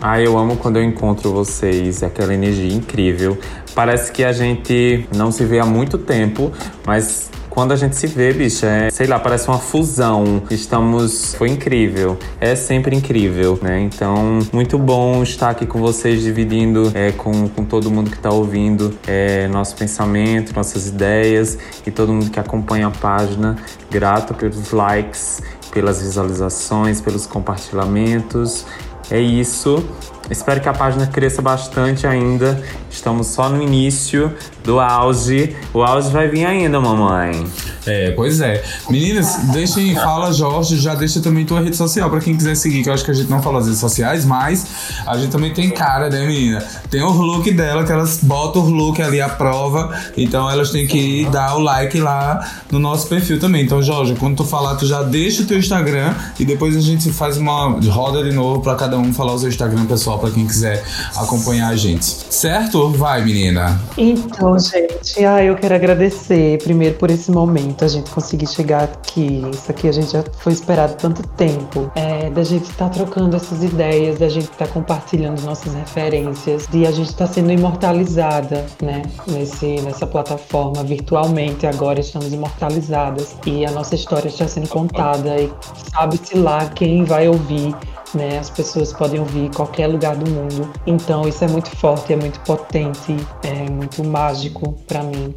Ah, eu amo quando eu encontro vocês, aquela energia incrível. Parece que a gente não se vê há muito tempo, mas quando a gente se vê, bicha, é, sei lá, parece uma fusão. Estamos. Foi incrível. É sempre incrível, né? Então, muito bom estar aqui com vocês, dividindo é, com, com todo mundo que tá ouvindo é, nosso pensamento, nossas ideias e todo mundo que acompanha a página. Grato pelos likes, pelas visualizações, pelos compartilhamentos. É isso. Espero que a página cresça bastante ainda. Estamos só no início do auge. O auge vai vir ainda, mamãe. É, pois é. Meninas, deixem, fala Jorge, já deixa também tua rede social pra quem quiser seguir, que eu acho que a gente não falou as redes sociais, mas a gente também tem cara, né, menina? Tem o look dela, que elas botam o look ali à prova, então elas têm que dar o like lá no nosso perfil também. Então, Jorge, quando tu falar, tu já deixa o teu Instagram e depois a gente faz uma roda de novo pra cada um falar o seu Instagram pessoal, pra quem quiser acompanhar a gente. Certo? Vai, menina. Então, gente, ah, eu quero agradecer primeiro por esse momento, a gente conseguir chegar aqui. Isso aqui a gente já foi esperado tanto tempo. É, da gente estar trocando essas ideias, da gente estar compartilhando nossas referências, de a gente estar sendo imortalizada, né? Nesse, nessa plataforma virtualmente. Agora estamos imortalizadas. E a nossa história está sendo contada. E sabe-se lá quem vai ouvir né? As pessoas podem ouvir em qualquer lugar do mundo. Então isso é muito forte, é muito potente, é muito mágico para mim.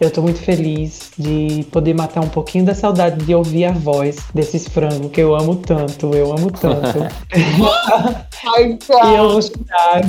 Eu tô muito feliz de poder matar um pouquinho da saudade de ouvir a voz desses frangos que eu amo tanto, eu amo tanto. e eu vou chorar.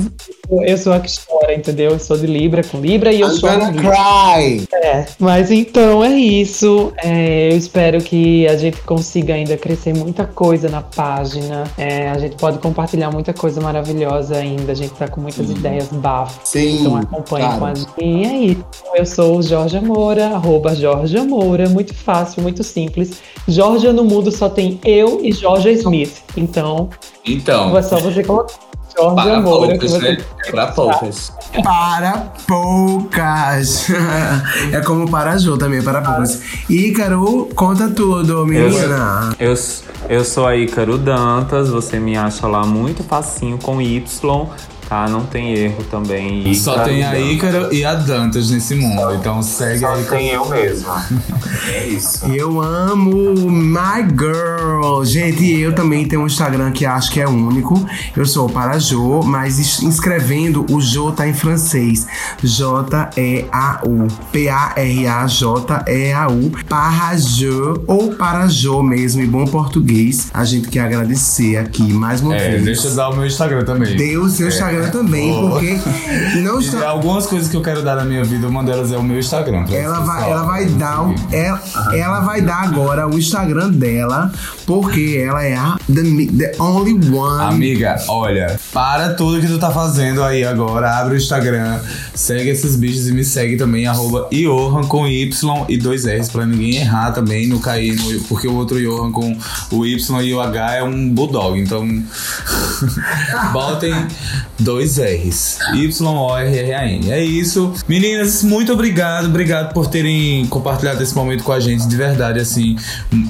Eu sou a que chora, entendeu? Eu sou de Libra com Libra e eu I'm choro. gonna cry. É, mas então é isso. É, eu espero que a gente consiga ainda crescer muita coisa na página. É, a gente pode compartilhar muita coisa maravilhosa ainda. A gente tá com muitas ideias bafas. Sim. Então acompanhe claro. com a gente. E é isso. Eu sou o Jorge Moura, arroba Jorge Moura. Muito fácil, muito simples. Jorge no mundo só tem eu e Jorge Smith. Então Então, é só você colocar Jorge para poucas, você né? É para poucas. Para poucas. é como para a Jô também, para poucas. Ícaro, conta tudo, menina. Eu, eu sou a Ícaro Dantas, você me acha lá muito facinho com Y, tá? Não tem erro também. Só Ícaro tem a. Ícaro e a Dantas nesse mundo, então segue Só aí. tem eu mesmo. É isso. Eu amo My Girl. Gente, eu também tenho um Instagram que acho que é único. Eu sou para Jo, mas es- escrevendo o Jo tá em francês. J-E-A-U. P-A-R-A-J-E-A-U. Para Jo ou para Jo mesmo, em bom português. A gente quer agradecer aqui mais uma É, vez. deixa eu dar o meu Instagram também. Dê o seu Instagram também, Oh. porque não E está. algumas coisas que eu quero dar na minha vida, uma delas é o meu Instagram. Ela vai, ela vai dar, o- ela, ela vai dar agora o Instagram dela, porque ela é a the, the only one. Amiga, olha, para tudo que tu tá fazendo aí agora, abre o Instagram, segue esses bichos e me segue também, arroba Johan com Y e dois R's, pra ninguém errar também, não cair no. Porque o outro Johan com o Y e o H é um bulldog, então. botem, dois R's. Y-O-R-R-A-N. É isso. Meninas, muito obrigado. Obrigado por terem compartilhado esse momento com a gente. De verdade, assim,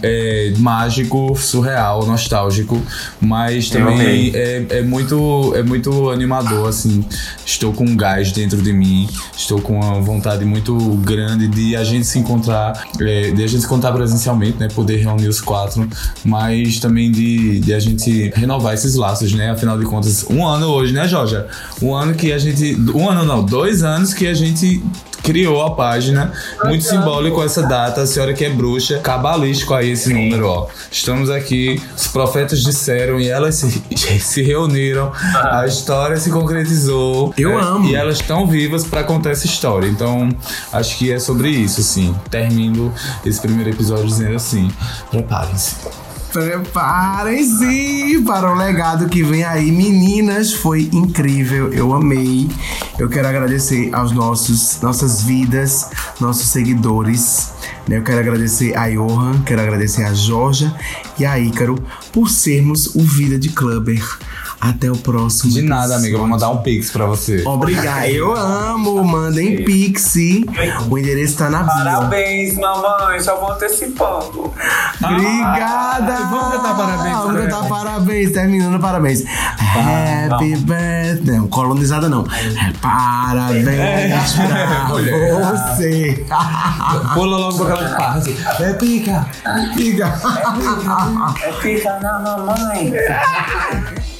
é, mágico, surreal, nostálgico. Mas também é, é muito, é muito animador, assim. Estou com um gás dentro de mim. Estou com uma vontade muito grande de a gente se encontrar, é, de a gente se encontrar presencialmente, né? Poder reunir os quatro, mas também de, de a gente renovar esses laços, né? Afinal de contas, um ano hoje, né, Jorja? Um ano que a gente. Um ano não, dois anos que a gente criou a página. Muito simbólico essa data, a senhora que é bruxa, cabalístico aí esse número, ó. Estamos aqui, os profetas disseram e elas se, se reuniram, a história se concretizou. Eu né? amo. E elas estão vivas pra contar essa história. Então, acho que é sobre isso, assim. Termino esse primeiro episódio dizendo assim: preparem-se. Preparem-se para o legado que vem aí. Meninas, foi incrível. Eu amei. Eu quero agradecer aos nossos nossas vidas, nossos seguidores. né? Eu quero agradecer a Johan, quero agradecer a Georgia e a Ícaro por sermos o Vida de Clubber. Até o próximo. De nada, amiga. Eu vou episódio. mandar um pix pra você. Obrigado. Eu amo. Mandem Pixie. O endereço tá na bio. Parabéns, mamãe, já vou antecipando. Obrigada! Ah, vamos cantar parabéns Vamos pra cantar parabéns, terminando parabéns. Happy birthday. Não, colonizada não. Parabéns pra você. Pula logo aquela parte. É pica. Fica. Fica na mamãe.